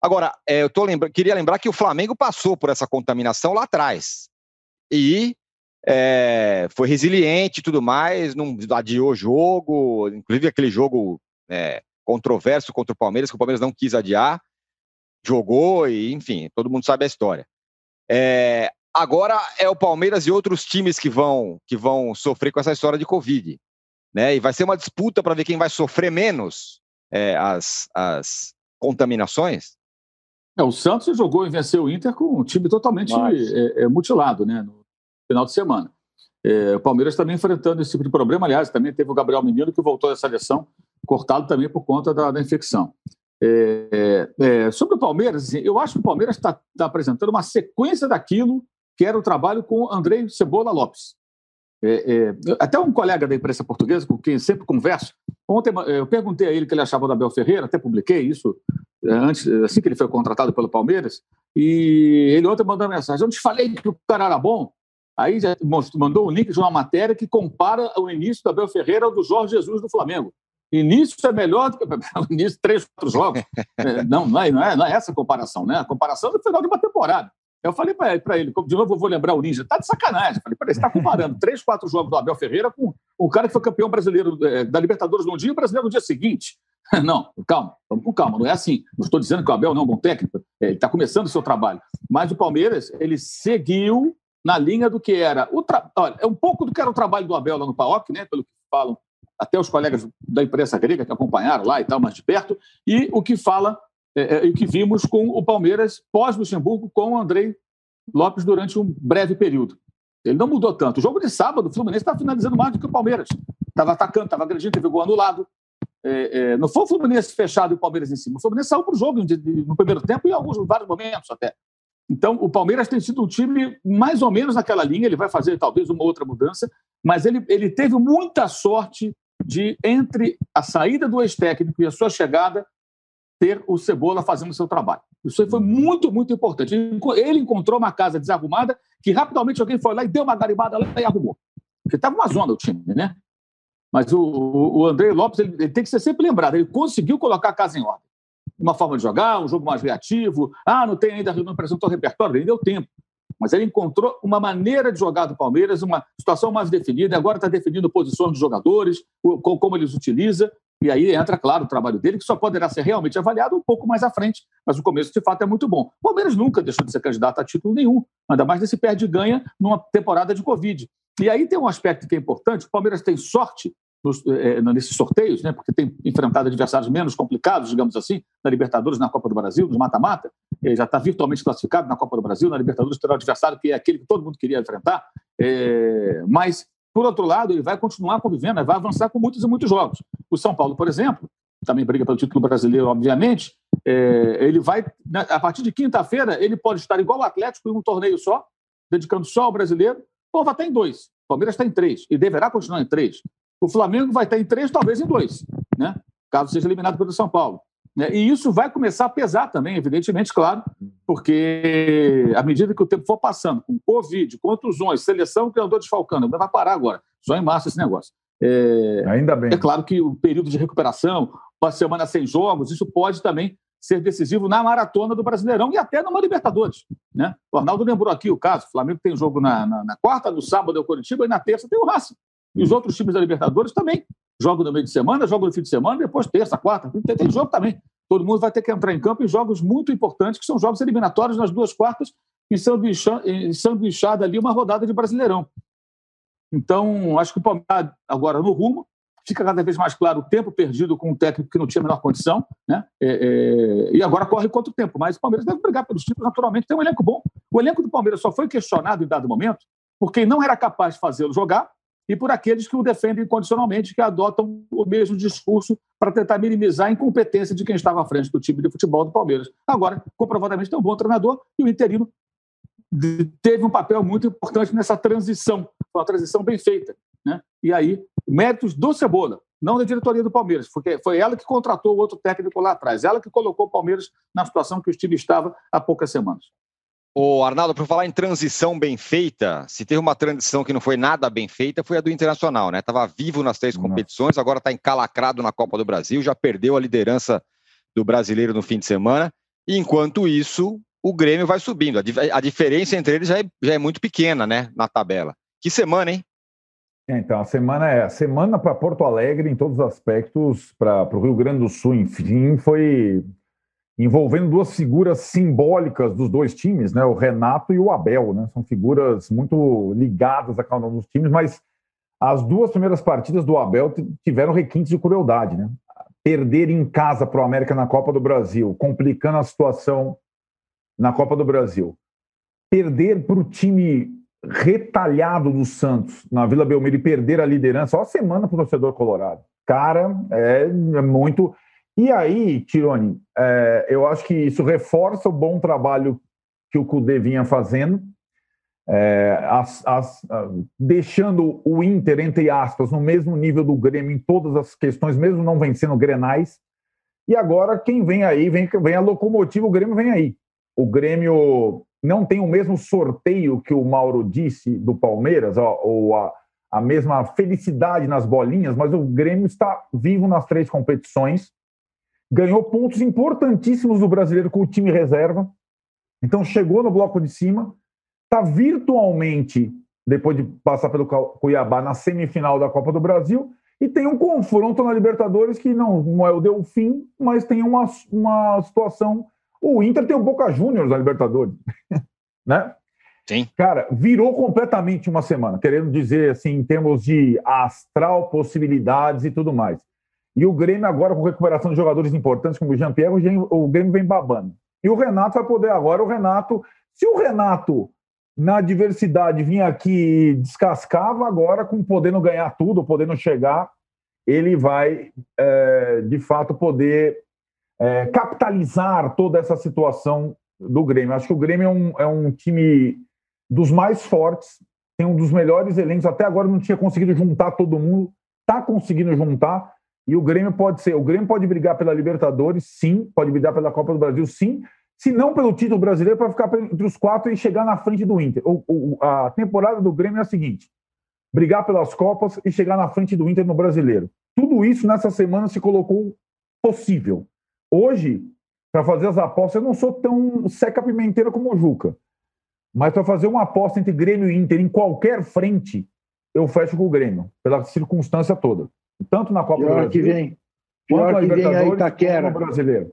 Speaker 1: Agora, é, eu tô lembra queria lembrar que o Flamengo passou por essa contaminação lá atrás e é, foi resiliente e tudo mais, não adiou jogo, inclusive aquele jogo é, controverso contra o Palmeiras, que o Palmeiras não quis adiar, jogou e, enfim, todo mundo sabe a história. É, agora é o Palmeiras e outros times que vão que vão sofrer com essa história de Covid. Né? E vai ser uma disputa para ver quem vai sofrer menos é, as, as contaminações.
Speaker 3: É, o Santos jogou e venceu o Inter com um time totalmente é, é, mutilado né, no final de semana. É, o Palmeiras também enfrentando esse tipo de problema. Aliás, também teve o Gabriel Menino que voltou dessa seleção, cortado também por conta da, da infecção. É, é, sobre o Palmeiras, assim, eu acho que o Palmeiras está tá apresentando uma sequência daquilo que era o trabalho com Andrei Cebola Lopes. É, é, até um colega da imprensa portuguesa, com quem sempre converso, ontem é, eu perguntei a ele o que ele achava do Abel Ferreira, até publiquei isso é, antes, assim que ele foi contratado pelo Palmeiras, e ele ontem mandou uma mensagem: Eu te falei que o cara era bom. Aí já mandou um link de uma matéria que compara o início do Abel Ferreira ao do Jorge Jesus do Flamengo. Início é melhor do que início três, quatro jogos. não, não é, não, é, não é essa a comparação, né? A comparação é do final de uma temporada. Eu falei para ele, de novo eu vou lembrar o Ninja, tá de sacanagem. Falei, peraí, você está comparando três, quatro jogos do Abel Ferreira com o cara que foi campeão brasileiro é, da Libertadores no dia e brasileiro no dia seguinte. Não, calma, vamos com calma, não é assim. Não estou dizendo que o Abel não é um bom técnico, é, ele está começando o seu trabalho. Mas o Palmeiras, ele seguiu na linha do que era. O tra... Olha, é um pouco do que era o trabalho do Abel lá no PAOC, né, pelo que falam até os colegas da imprensa grega que acompanharam lá e tal, mais de perto, e o que fala é, é, e que vimos com o Palmeiras pós-Luxemburgo com o Andrei Lopes durante um breve período. Ele não mudou tanto. O jogo de sábado, o Fluminense estava finalizando mais do que o Palmeiras. Estava atacando, estava agredindo, teve gol anulado. É, é, não foi o Fluminense fechado e o Palmeiras em cima. O Fluminense saiu para o jogo no primeiro tempo e em alguns vários momentos até. Então, o Palmeiras tem sido um time mais ou menos naquela linha. Ele vai fazer talvez uma outra mudança, mas ele, ele teve muita sorte de, entre a saída do ex-técnico e a sua chegada, ter o Cebola fazendo o seu trabalho. Isso foi muito, muito importante. Ele encontrou uma casa desarrumada que rapidamente alguém foi lá e deu uma garibada lá e arrumou. Porque estava uma zona o time, né? Mas o, o André Lopes ele, ele, tem que ser sempre lembrado. Ele conseguiu colocar a casa em ordem. Uma forma de jogar, um jogo mais reativo. Ah, não tem ainda, não apresentou o repertório, ele deu tempo. Mas ele encontrou uma maneira de jogar do Palmeiras, uma situação mais definida. Agora está definindo posições dos jogadores, como eles utilizam. E aí entra, claro, o trabalho dele, que só poderá ser realmente avaliado um pouco mais à frente. Mas o começo, de fato, é muito bom. O Palmeiras nunca deixou de ser candidato a título nenhum, ainda mais nesse perde-ganha numa temporada de Covid. E aí tem um aspecto que é importante: o Palmeiras tem sorte nos, é, nesses sorteios, né, porque tem enfrentado adversários menos complicados, digamos assim, na Libertadores, na Copa do Brasil, nos mata-mata, já está virtualmente classificado na Copa do Brasil, na Libertadores terá adversário que é aquele que todo mundo queria enfrentar, é, mas, por outro lado, ele vai continuar convivendo, vai avançar com muitos e muitos jogos. O São Paulo, por exemplo, também briga pelo título brasileiro, obviamente, é, ele vai, né, a partir de quinta-feira, ele pode estar igual o Atlético em um torneio só, dedicando só ao brasileiro, ou vai estar em dois. O Palmeiras está em três, e deverá continuar em três. O Flamengo vai estar em três, talvez em dois, né? caso seja eliminado pelo São Paulo. Né? E isso vai começar a pesar também, evidentemente, claro, porque à medida que o tempo for passando, com Covid, contusões, seleção que andou desfalcando, vai parar agora, só em março esse negócio. É,
Speaker 4: Ainda bem.
Speaker 3: É claro que o período de recuperação, uma semana sem jogos, isso pode também ser decisivo na maratona do Brasileirão e até numa Libertadores. Né? O Arnaldo lembrou aqui o caso: o Flamengo tem jogo na, na, na quarta, no sábado é o Curitiba e na terça tem o Racing. E os outros times da Libertadores também jogam no meio de semana, jogam no fim de semana, depois terça, quarta, tem, tem jogo também. Todo mundo vai ter que entrar em campo em jogos muito importantes, que são jogos eliminatórios nas duas quartas, e sanduichada ali uma rodada de Brasileirão. Então, acho que o Palmeiras agora no rumo, fica cada vez mais claro o tempo perdido com um técnico que não tinha a menor condição, né? É, é, e agora corre contra o tempo. Mas o Palmeiras deve brigar pelos títulos, naturalmente, tem um elenco bom. O elenco do Palmeiras só foi questionado em dado momento porque não era capaz de fazê-lo jogar e por aqueles que o defendem incondicionalmente, que adotam o mesmo discurso para tentar minimizar a incompetência de quem estava à frente do time de futebol do Palmeiras. Agora, comprovadamente, tem um bom treinador e o interino teve um papel muito importante nessa transição, uma transição bem feita. Né? E aí, méritos do Cebola, não da diretoria do Palmeiras, porque foi ela que contratou o outro técnico lá atrás, ela que colocou o Palmeiras na situação que o time estava há poucas semanas.
Speaker 1: O Arnaldo, por falar em transição bem feita, se teve uma transição que não foi nada bem feita, foi a do Internacional, né? Estava vivo nas três competições, agora está encalacrado na Copa do Brasil, já perdeu a liderança do brasileiro no fim de semana. E enquanto isso, o Grêmio vai subindo. A, diferença entre eles já é, já é muito pequena, né? Na tabela. Que semana, hein?
Speaker 4: É, então, a semana é a semana para Porto Alegre em todos os aspectos, para o Rio Grande do Sul, enfim, foi envolvendo duas figuras simbólicas dos dois times, né? O Renato e o Abel, né? São figuras muito ligadas a cada um dos times, mas as duas primeiras partidas do Abel tiveram requintes de crueldade, né? Perder em casa para o América na Copa do Brasil, complicando a situação na Copa do Brasil. Perder para o time retalhado do Santos na Vila Belmiro e perder a liderança, ó, semana para o torcedor colorado. Cara, é, é, muito. E aí, Tirone, é, eu acho que isso reforça o bom trabalho que o Cudê vinha fazendo, é, as, as, deixando o Inter, entre aspas, no mesmo nível do Grêmio em todas as questões, mesmo não vencendo grenais. E agora, quem vem aí, vem, vem a locomotiva, o Grêmio vem aí. O Grêmio não tem o mesmo sorteio que o Mauro disse do Palmeiras, ó, ou a, a mesma felicidade nas bolinhas, mas o Grêmio está vivo nas três competições, ganhou pontos importantíssimos do brasileiro com o time reserva, então chegou no bloco de cima, está virtualmente, depois de passar pelo Cuiabá, na semifinal da Copa do Brasil, e tem um confronto na Libertadores que não, não é o deu fim, mas tem uma, uma situação o Inter tem o Boca Juniors na Libertadores, né?
Speaker 1: Sim.
Speaker 4: Cara, virou completamente uma semana, querendo dizer assim, em termos de astral, possibilidades e tudo mais. E o Grêmio agora, com recuperação de jogadores importantes como o Jean-Pierre, o Grêmio vem babando. E o Renato vai poder agora, o Renato, se o Renato na diversidade vinha aqui descascava, agora com podendo ganhar tudo, podendo chegar, ele vai, é, de fato, poder é, capitalizar toda essa situação do Grêmio. Acho que o Grêmio é um, é um time dos mais fortes, tem um dos melhores elencos. Até agora não tinha conseguido juntar todo mundo, está conseguindo juntar. E o Grêmio pode ser, o Grêmio pode brigar pela Libertadores, sim, pode brigar pela Copa do Brasil, sim, se não pelo título brasileiro, para ficar entre os quatro e chegar na frente do Inter. O, o, a temporada do Grêmio é a seguinte: brigar pelas Copas e chegar na frente do Inter no brasileiro. Tudo isso nessa semana se colocou possível. Hoje, para fazer as apostas, eu não sou tão seca pimenteira como o Juca. Mas para fazer uma aposta entre Grêmio e Inter em qualquer frente, eu fecho com o Grêmio, pela circunstância toda. Tanto na Copa do Brasil,
Speaker 2: que vem. Pior que vem a Itaquera.
Speaker 4: brasileiro.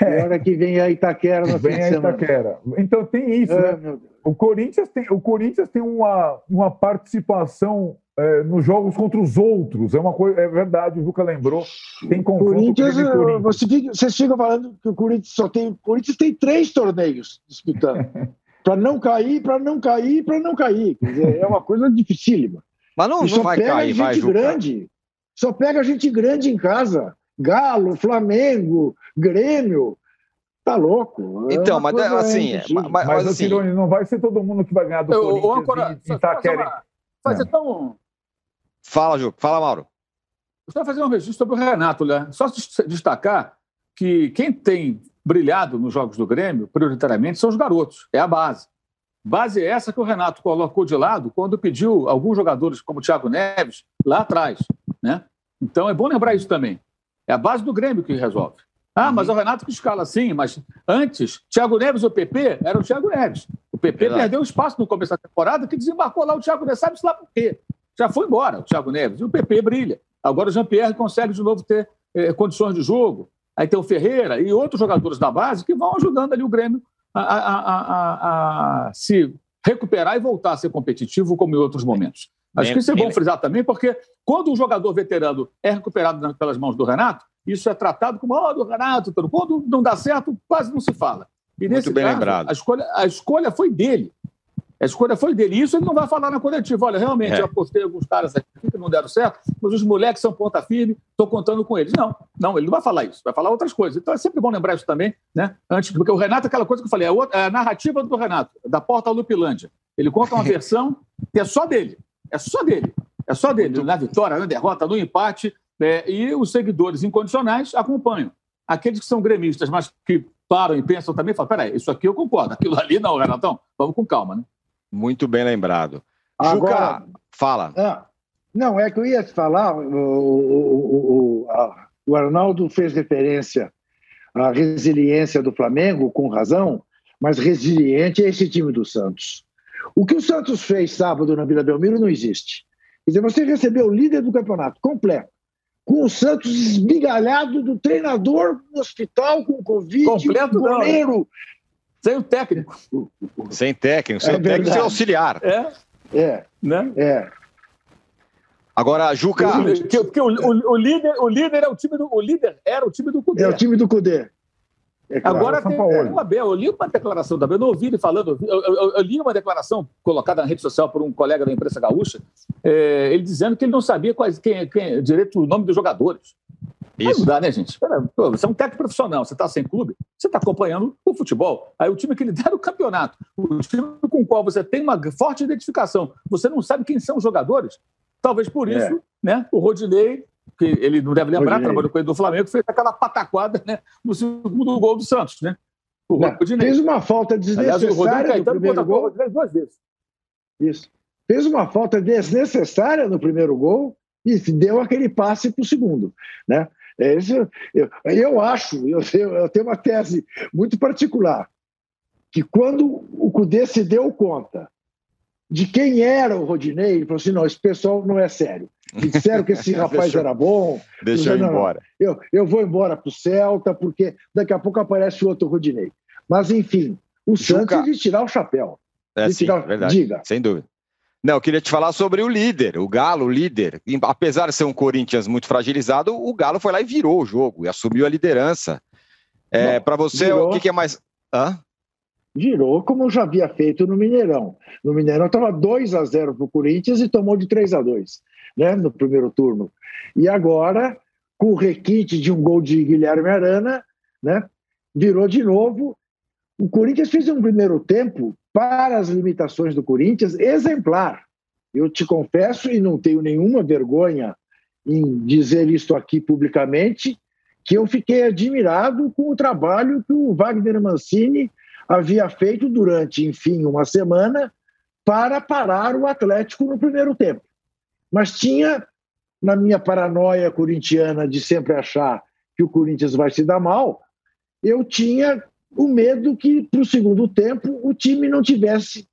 Speaker 2: É que vem a Itaquera no
Speaker 4: vem a Itaquera. Então tem isso, é, né? O Corinthians tem, o Corinthians tem uma, uma participação é, nos jogos contra os outros. É uma coisa, é verdade, o Juca lembrou. Tem confronto
Speaker 2: Corinthians, Corinthians. Você fica, vocês ficam falando que o Corinthians só tem. O Corinthians tem três torneios disputando. para não cair, para não cair, para não cair. Quer dizer, é uma coisa dificílima.
Speaker 1: Mas não, não vai cair, vai,
Speaker 2: grande. Só pega gente grande em casa. Galo, Flamengo, Grêmio. Tá louco.
Speaker 1: É então, mas assim,
Speaker 4: mas, mas, mas assim, não vai ser todo mundo que vai ganhar do eu, Corinthians. Ancora, e, tá querendo...
Speaker 3: fazer tão
Speaker 1: Fala, Ju. Fala, Mauro.
Speaker 3: Gostaria fazer um registro sobre o Renato, né? Só destacar que quem tem brilhado nos jogos do Grêmio, prioritariamente, são os garotos, é a base. Base é essa que o Renato colocou de lado quando pediu alguns jogadores, como o Thiago Neves, lá atrás. Né? Então é bom lembrar isso também. É a base do Grêmio que resolve. Ah, mas uhum. o Renato que escala assim, mas antes, Thiago Neves ou PP era o Thiago Neves. O PP Exato. perdeu espaço no começo da temporada que desembarcou lá o Thiago Neves, sabe-se lá por quê? Já foi embora o Thiago Neves. E o PP brilha. Agora o Jean-Pierre consegue de novo ter eh, condições de jogo. Aí tem o Ferreira e outros jogadores da base que vão ajudando ali o Grêmio a, a, a, a se recuperar e voltar a ser competitivo como em outros momentos. Acho que isso é bom frisar também, porque quando um jogador veterano é recuperado pelas mãos do Renato, isso é tratado como, ó, oh, do Renato. Quando não dá certo, quase não se fala. E nesse Muito bem caso, lembrado. A escolha, a escolha foi dele. A escolha foi dele. Isso ele não vai falar na coletiva. Olha, realmente, é. eu apostei alguns caras aqui que não deram certo, mas os moleques são ponta firme, estou contando com eles. Não, não, ele não vai falar isso, vai falar outras coisas. Então é sempre bom lembrar isso também, né? Antes, porque o Renato é aquela coisa que eu falei, é, é a narrativa do Renato, da porta à Lupilândia. Ele conta uma versão que é só dele. É só dele. É só dele. Na vitória, na derrota, no empate. É, e os seguidores incondicionais acompanham. Aqueles que são gremistas, mas que param e pensam também, falam: peraí, isso aqui eu concordo, aquilo ali não, Renatão, vamos com calma, né?
Speaker 1: Muito bem lembrado.
Speaker 2: Agora,
Speaker 1: Juca, fala.
Speaker 2: Ah, não, é que eu ia falar, o, o, o, o Arnaldo fez referência à resiliência do Flamengo, com razão, mas resiliente é esse time do Santos. O que o Santos fez sábado na Vila Belmiro não existe. Quer dizer, você recebeu o líder do campeonato completo, com o Santos esmigalhado do treinador no hospital com Covid,
Speaker 3: completo, goleiro, sem o técnico.
Speaker 1: Sem técnico, sem é técnico sem auxiliar.
Speaker 2: É. É. Né? É.
Speaker 1: Agora, Juca.
Speaker 3: Porque, porque o, o, o, líder, o líder é o time do. O líder era o time do Cudê.
Speaker 2: É o time do Cudê.
Speaker 3: É claro, Agora tem o Abel. Eu li uma declaração da Abel, não ouvi ele falando. Eu, eu, eu, li uma declaração colocada na rede social por um colega da imprensa gaúcha, é, ele dizendo que ele não sabia quais, quem, quem direito o nome dos jogadores. Isso. Não dá, né, gente? Pô, você é um técnico profissional, você está sem clube, você está acompanhando o futebol. Aí o time que lidera o campeonato, o time com o qual você tem uma forte identificação, você não sabe quem são os jogadores. Talvez por é. isso, é. né, o Rodinei, que ele não deve lembrar, Rodinei. trabalhou com ele do Flamengo, fez aquela pataquada né, no segundo gol do Santos, né?
Speaker 2: O não, Rodinei. Fez uma falta desnecessária Aliás, o Caetano no primeiro gol. duas vezes. Isso. Fez uma falta desnecessária no primeiro gol e deu aquele passe para o segundo, né? É isso, eu, eu acho, eu, eu tenho uma tese muito particular, que quando o Cudê se deu conta de quem era o Rodinei, ele falou assim: não, esse pessoal não é sério. Me disseram que esse rapaz
Speaker 1: deixa,
Speaker 2: era bom.
Speaker 1: Deixa eu embora.
Speaker 2: Eu, eu vou embora para o Celta, porque daqui a pouco aparece outro Rodinei. Mas, enfim, o Juca... Santos de tirar o chapéu.
Speaker 1: É, sim, tirar... verdade. Diga. Sem dúvida. Não, eu queria te falar sobre o líder, o Galo, o líder. Apesar de ser um Corinthians muito fragilizado, o Galo foi lá e virou o jogo e assumiu a liderança. É, Para você, virou, o que, que, é mais. Hã?
Speaker 2: Virou como já havia feito no Mineirão. No Mineirão estava 2 a 0 para o Corinthians e tomou de 3 a 2 né, no primeiro turno. E agora, com o requinte de um gol de Guilherme Arana, né, virou de novo. O Corinthians fez um primeiro tempo para as limitações do Corinthians, exemplar. Eu te confesso, e não tenho nenhuma vergonha em dizer isto aqui publicamente, que eu fiquei admirado com o trabalho que o Wagner Mancini havia feito durante, enfim, uma semana para parar o Atlético no primeiro tempo. Mas tinha, na minha paranoia corintiana de sempre achar que o Corinthians vai se dar mal, eu tinha o medo que, para o segundo tempo, o time não tivesse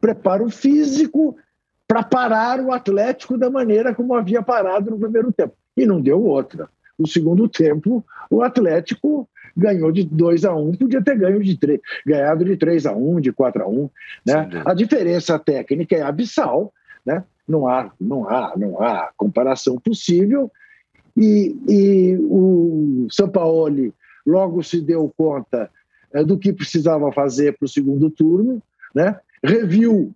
Speaker 2: preparo físico para parar o Atlético da maneira como havia parado no primeiro tempo. E não deu outra. No segundo tempo, o Atlético ganhou de 2 a 1 um, podia ter ganho de 3, ganhado de 3 a 1 de 4 a 1 né? A diferença técnica é abissal, né? Não, há, não, há, não há comparação possível. E, e o Sampaoli logo se deu conta é, do que precisava fazer para o segundo turno, né? reviu,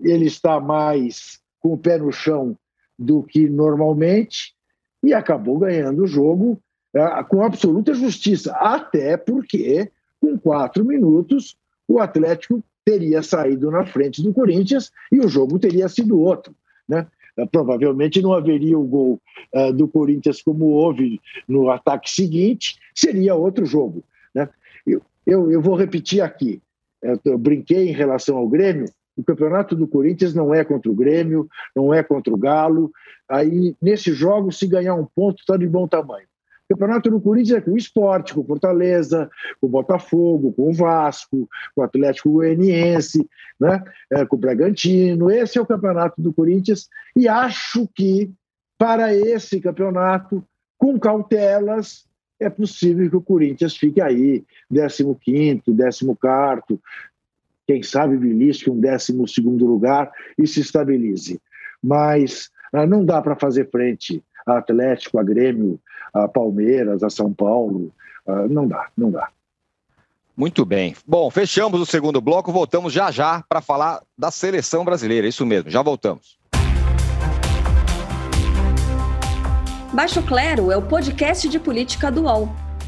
Speaker 2: ele está mais com o pé no chão do que normalmente e acabou ganhando o jogo é, com absoluta justiça, até porque com quatro minutos o Atlético teria saído na frente do Corinthians e o jogo teria sido outro. Né? É, provavelmente não haveria o gol uh, do Corinthians como houve no ataque seguinte, seria outro jogo. Né? Eu, eu, eu vou repetir aqui. Eu brinquei em relação ao Grêmio. O campeonato do Corinthians não é contra o Grêmio, não é contra o Galo. Aí, nesse jogo, se ganhar um ponto, está de bom tamanho. Campeonato do Corinthians é com o esporte, com o Fortaleza, com o Botafogo, com o Vasco, com o Atlético Goianiense, né? É, com o Bragantino. Esse é o campeonato do Corinthians. E acho que, para esse campeonato, com cautelas, é possível que o Corinthians fique aí, 15, 14, quem sabe belisque um 12 lugar e se estabilize. Mas ah, não dá para fazer frente a Atlético, a Grêmio, a Palmeiras, a São Paulo. Ah, não dá, não dá.
Speaker 1: Muito bem. Bom, fechamos o segundo bloco, voltamos já já para falar da seleção brasileira. Isso mesmo, já voltamos.
Speaker 6: Baixo Clero é o podcast de política do UOL.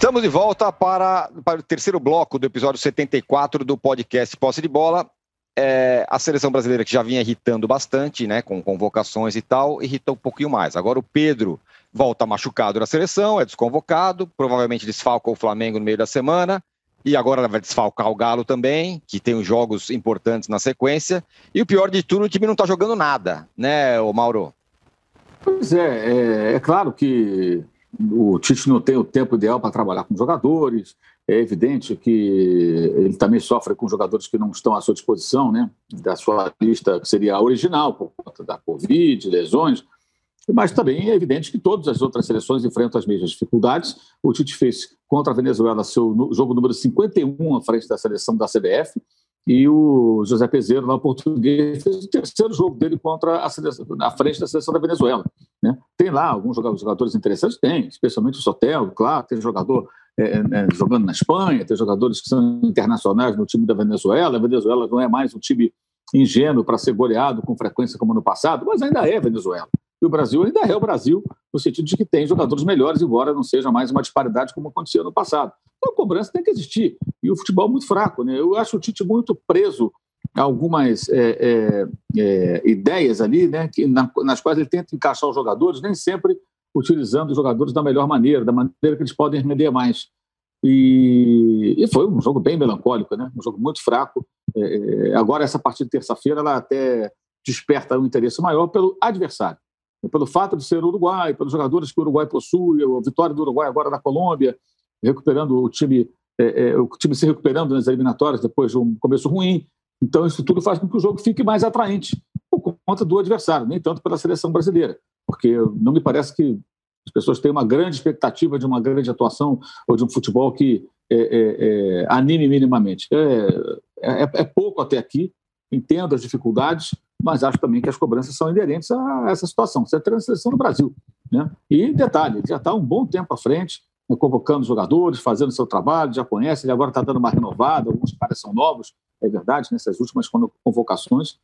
Speaker 1: Estamos de volta para, para o terceiro bloco do episódio 74 do podcast Posse de Bola. É, a seleção brasileira que já vinha irritando bastante, né, com convocações e tal, irritou um pouquinho mais. Agora o Pedro volta machucado na seleção, é desconvocado, provavelmente desfalca o Flamengo no meio da semana, e agora vai desfalcar o Galo também, que tem os jogos importantes na sequência. E o pior de tudo, o time não está jogando nada, né, o Mauro?
Speaker 3: Pois é, é, é claro que o Tite não tem o tempo ideal para trabalhar com jogadores. É evidente que ele também sofre com jogadores que não estão à sua disposição, né? Da sua lista que seria a original, por conta da Covid, lesões. Mas também é evidente que todas as outras seleções enfrentam as mesmas dificuldades. O Tite fez contra a Venezuela seu jogo número 51 à frente da seleção da CBF e o José Peseiro, lá português, fez o terceiro jogo dele contra a, seleção, frente da seleção da Venezuela. Né? Tem lá alguns jogadores interessantes? Tem, especialmente o Sotel, claro, tem jogador é, é, jogando na Espanha, tem jogadores que são internacionais no time da Venezuela. A Venezuela não é mais um time ingênuo para ser goleado com frequência como no passado, mas ainda é Venezuela. E o Brasil ainda é o Brasil, no sentido de que tem jogadores melhores, embora não seja mais uma disparidade como acontecia no passado. Então, a cobrança tem que existir. E o futebol é muito fraco. Né? Eu acho o Tite muito preso a algumas é, é, é, ideias ali, né, que, na, nas quais ele tenta encaixar os jogadores, nem sempre utilizando os jogadores da melhor maneira, da maneira que eles podem render mais. E, e foi um jogo bem melancólico, né? um jogo muito fraco. É, é, agora, essa partida de terça-feira, ela até desperta um interesse maior pelo adversário pelo fato de ser Uruguai, pelos jogadores que o Uruguai possui, a vitória do Uruguai agora na Colômbia, recuperando o time, é, é, o time se recuperando nas eliminatórias depois de um começo ruim. Então, isso tudo faz com que o jogo fique mais atraente por conta do adversário, nem tanto pela seleção brasileira, porque não me parece que as pessoas têm uma grande expectativa de uma grande atuação ou de um futebol que é, é, é anime minimamente. É, é, pouco até aqui, entendo as dificuldades, mas acho também que as cobranças são inerentes a essa situação. Isso é a transição no Brasil. Né? E detalhe, já está um bom tempo à frente, convocando jogadores, fazendo seu trabalho, já conhece, ele agora está dando uma renovada, alguns caras são novos, é verdade, nessas últimas convocações,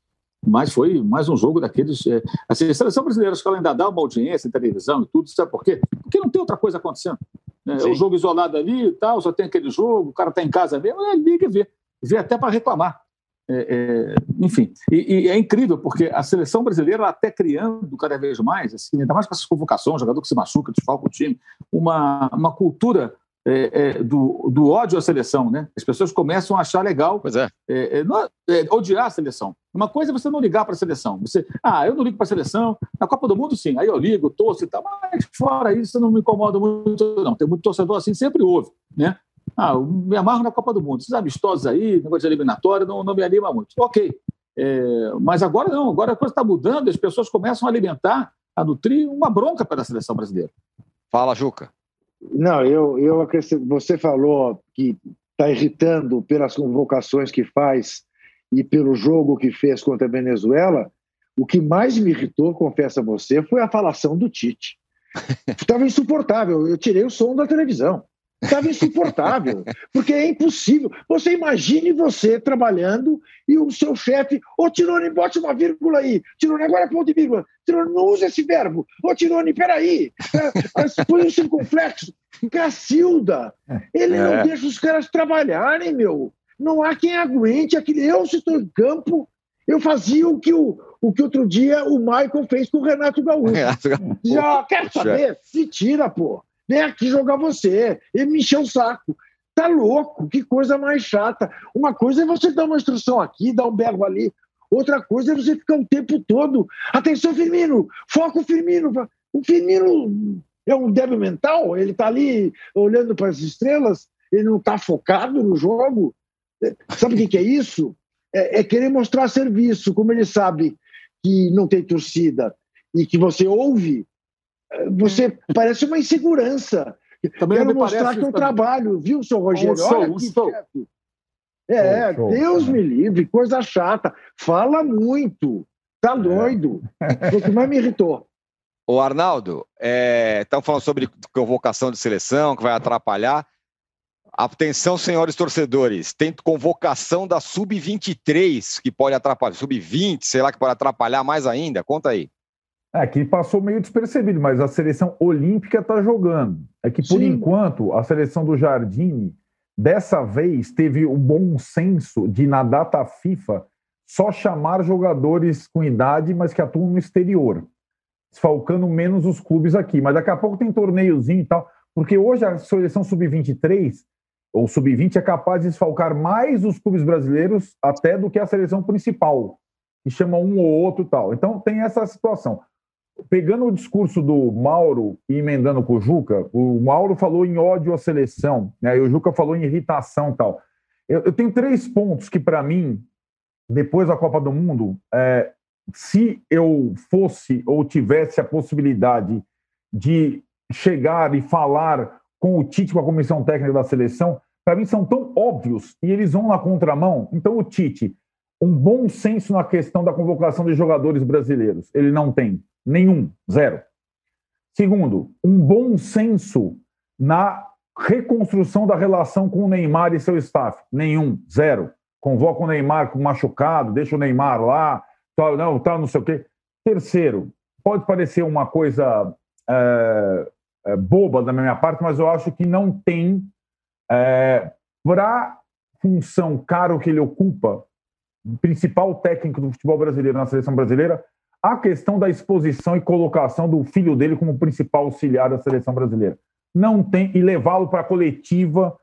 Speaker 3: mas foi mais um jogo daqueles. É, assim, a seleção brasileira, acho que ela ainda dá uma audiência em televisão e tudo, sabe por quê? Porque não tem outra coisa acontecendo. Né? O jogo isolado ali e tal, só tem aquele jogo, o cara está em casa mesmo, ele liga e vê. Vê até para reclamar. É, é, enfim, e, e, é incrível, porque a seleção brasileira até criando cada vez mais, assim, ainda mais com essas convocações, jogador que se machuca, desfalca o time, uma, uma cultura é, é, do, do, ódio à seleção, né? As pessoas começam a achar legal é. Não, odiar a seleção. Uma coisa é você não ligar para a seleção. Você, ah, eu não ligo para a seleção. Na Copa do Mundo, sim. Aí eu ligo, torço e tal. Mas fora isso, não me incomoda muito, não. Tem muito torcedor assim, sempre houve, né? Ah, eu me amarro na Copa do Mundo. Esses amistosos aí, negócio de eliminatória, não, não me anima muito. Ok. É, mas agora não, agora a coisa está mudando, as pessoas começam a alimentar, a nutrir uma bronca para a seleção brasileira.
Speaker 1: Fala, Juca.
Speaker 2: Não, eu, eu acrescento, você falou que está irritando pelas convocações que faz e pelo jogo que fez contra a Venezuela. O que mais me irritou, confesso a você, foi a falação do Tite. Estava insuportável. Eu tirei o som da televisão. Estava insuportável, porque é impossível. Você imagine você trabalhando e o seu chefe, ô Tirone, bote uma vírgula aí. Tirone, agora é ponto de vírgula. Tirone, não usa esse verbo. Ô Tirone, peraí. É, põe um circunflexo. Cacilda. Ele não é. deixa os caras trabalharem, meu. Não há quem aguente. Aquele, eu, se estou em campo, eu fazia o que o, o que outro dia o Michael fez com o Renato Gaúcho. Já quer saber? Se tira, pô. Vem aqui jogar você. Ele me encheu o saco. Tá louco, que coisa mais chata. Uma coisa é você dar uma instrução aqui, dar um berro ali. Outra coisa é você ficar o tempo todo. Atenção, Firmino! Foco, Firmino! O Firmino é um débil mental, ele está ali olhando para as estrelas, ele não está focado no jogo. Sabe o que, é isso? É, é, querer mostrar serviço, como ele sabe que não tem torcida e que você ouve, você parece uma insegurança. Também Quero mostrar que eu trabalho, viu, seu Rogério? Um Olha aqui, chefe. É, show, Deus show. me livre, coisa chata. Fala muito. Tá é. doido. É. Foi o que mais me irritou.
Speaker 1: O Arnaldo, estão é, falando sobre convocação de seleção, que vai atrapalhar. Atenção, senhores torcedores, tem convocação da Sub-23, que pode atrapalhar, Sub-20, sei lá, que pode atrapalhar mais ainda. Conta aí.
Speaker 4: É, que passou meio despercebido, mas a seleção olímpica está jogando. É que, por Sim. enquanto, a seleção do Jardine, dessa vez, teve o bom senso de, na data FIFA, só chamar jogadores com idade, mas que atuam no exterior, desfalcando menos os clubes aqui. Mas daqui a pouco tem torneiozinho e tal, porque hoje a seleção sub-23 ou sub-20 é capaz de desfalcar mais os clubes brasileiros até do que a seleção principal, que chama um ou outro tal. Então tem essa situação. Pegando o discurso do Mauro e emendando com o Juca, o Mauro falou em ódio à seleção, né? e o Juca falou em irritação tal. Eu, eu tenho três pontos que, para mim, depois da Copa do Mundo, é, se eu fosse ou tivesse a possibilidade de chegar e falar com o Tite, com a comissão técnica da seleção, para mim são tão óbvios e eles vão na contramão. Então, o Tite, um bom senso na questão da convocação de jogadores brasileiros, ele não tem nenhum, zero. Segundo, um bom senso na reconstrução da relação com o Neymar e seu staff, nenhum, zero convoca o Neymar com machucado, deixa o Neymar lá, tal, não, tal, não sei o quê. Terceiro, pode parecer uma coisa é, é, boba da minha parte, mas eu acho que não tem, é, para função caro que ele ocupa, principal técnico do futebol brasileiro na seleção brasileira, a questão da exposição e colocação do filho dele como principal auxiliar da seleção brasileira. Não tem, e levá-lo para a coletiva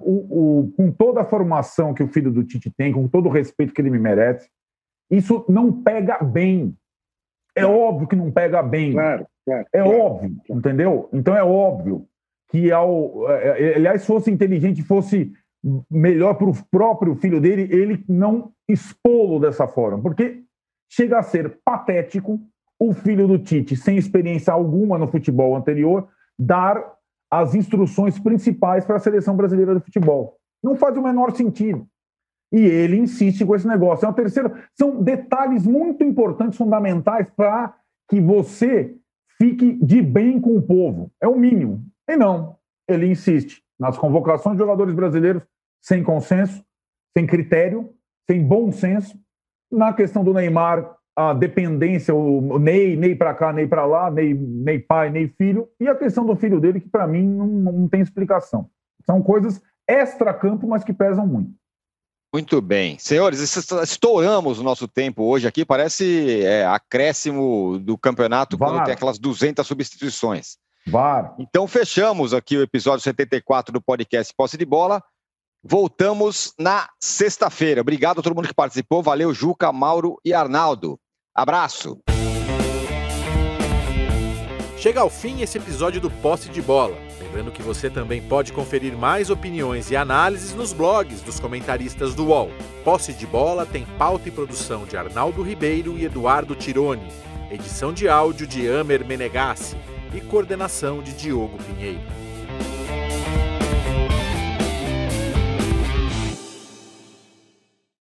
Speaker 4: o, o, com toda a formação que o filho do Tite tem, com todo o respeito que ele me merece, isso não pega bem. É óbvio que não pega bem.
Speaker 2: Claro, claro,
Speaker 4: é
Speaker 2: claro,
Speaker 4: óbvio, claro. entendeu? Então é óbvio que, ao, é, é, aliás, fosse inteligente, fosse melhor para o próprio filho dele, ele não expô-lo dessa forma, porque chega a ser patético o filho do Tite, sem experiência alguma no futebol anterior, dar as instruções principais para a seleção brasileira de futebol. Não faz o menor sentido. E ele insiste com esse negócio. É uma terceira. São detalhes muito importantes, fundamentais para que você fique de bem com o povo. É o mínimo. E não. Ele insiste nas convocações de jogadores brasileiros sem consenso, sem critério, sem bom senso. Na questão do Neymar, a dependência, o Ney, Ney para cá, Ney para lá, Ney, Ney pai, Ney filho, e a questão do filho dele, que para mim não, não tem explicação. São coisas extra-campo, mas que pesam muito.
Speaker 1: Muito bem. Senhores, estouramos o nosso tempo hoje aqui, parece é, acréscimo do campeonato Var. quando tem aquelas 200 substituições.
Speaker 4: Var.
Speaker 1: Então fechamos aqui o episódio 74 do podcast Posse de Bola. Voltamos na sexta-feira. Obrigado a todo mundo que participou. Valeu, Juca, Mauro e Arnaldo. Abraço.
Speaker 5: Chega ao fim esse episódio do Posse de Bola. Lembrando que você também pode conferir mais opiniões e análises nos blogs dos comentaristas do UOL. Posse de Bola tem pauta e produção de Arnaldo Ribeiro e Eduardo Tironi, edição de áudio de Amer Menegassi e coordenação de Diogo Pinheiro.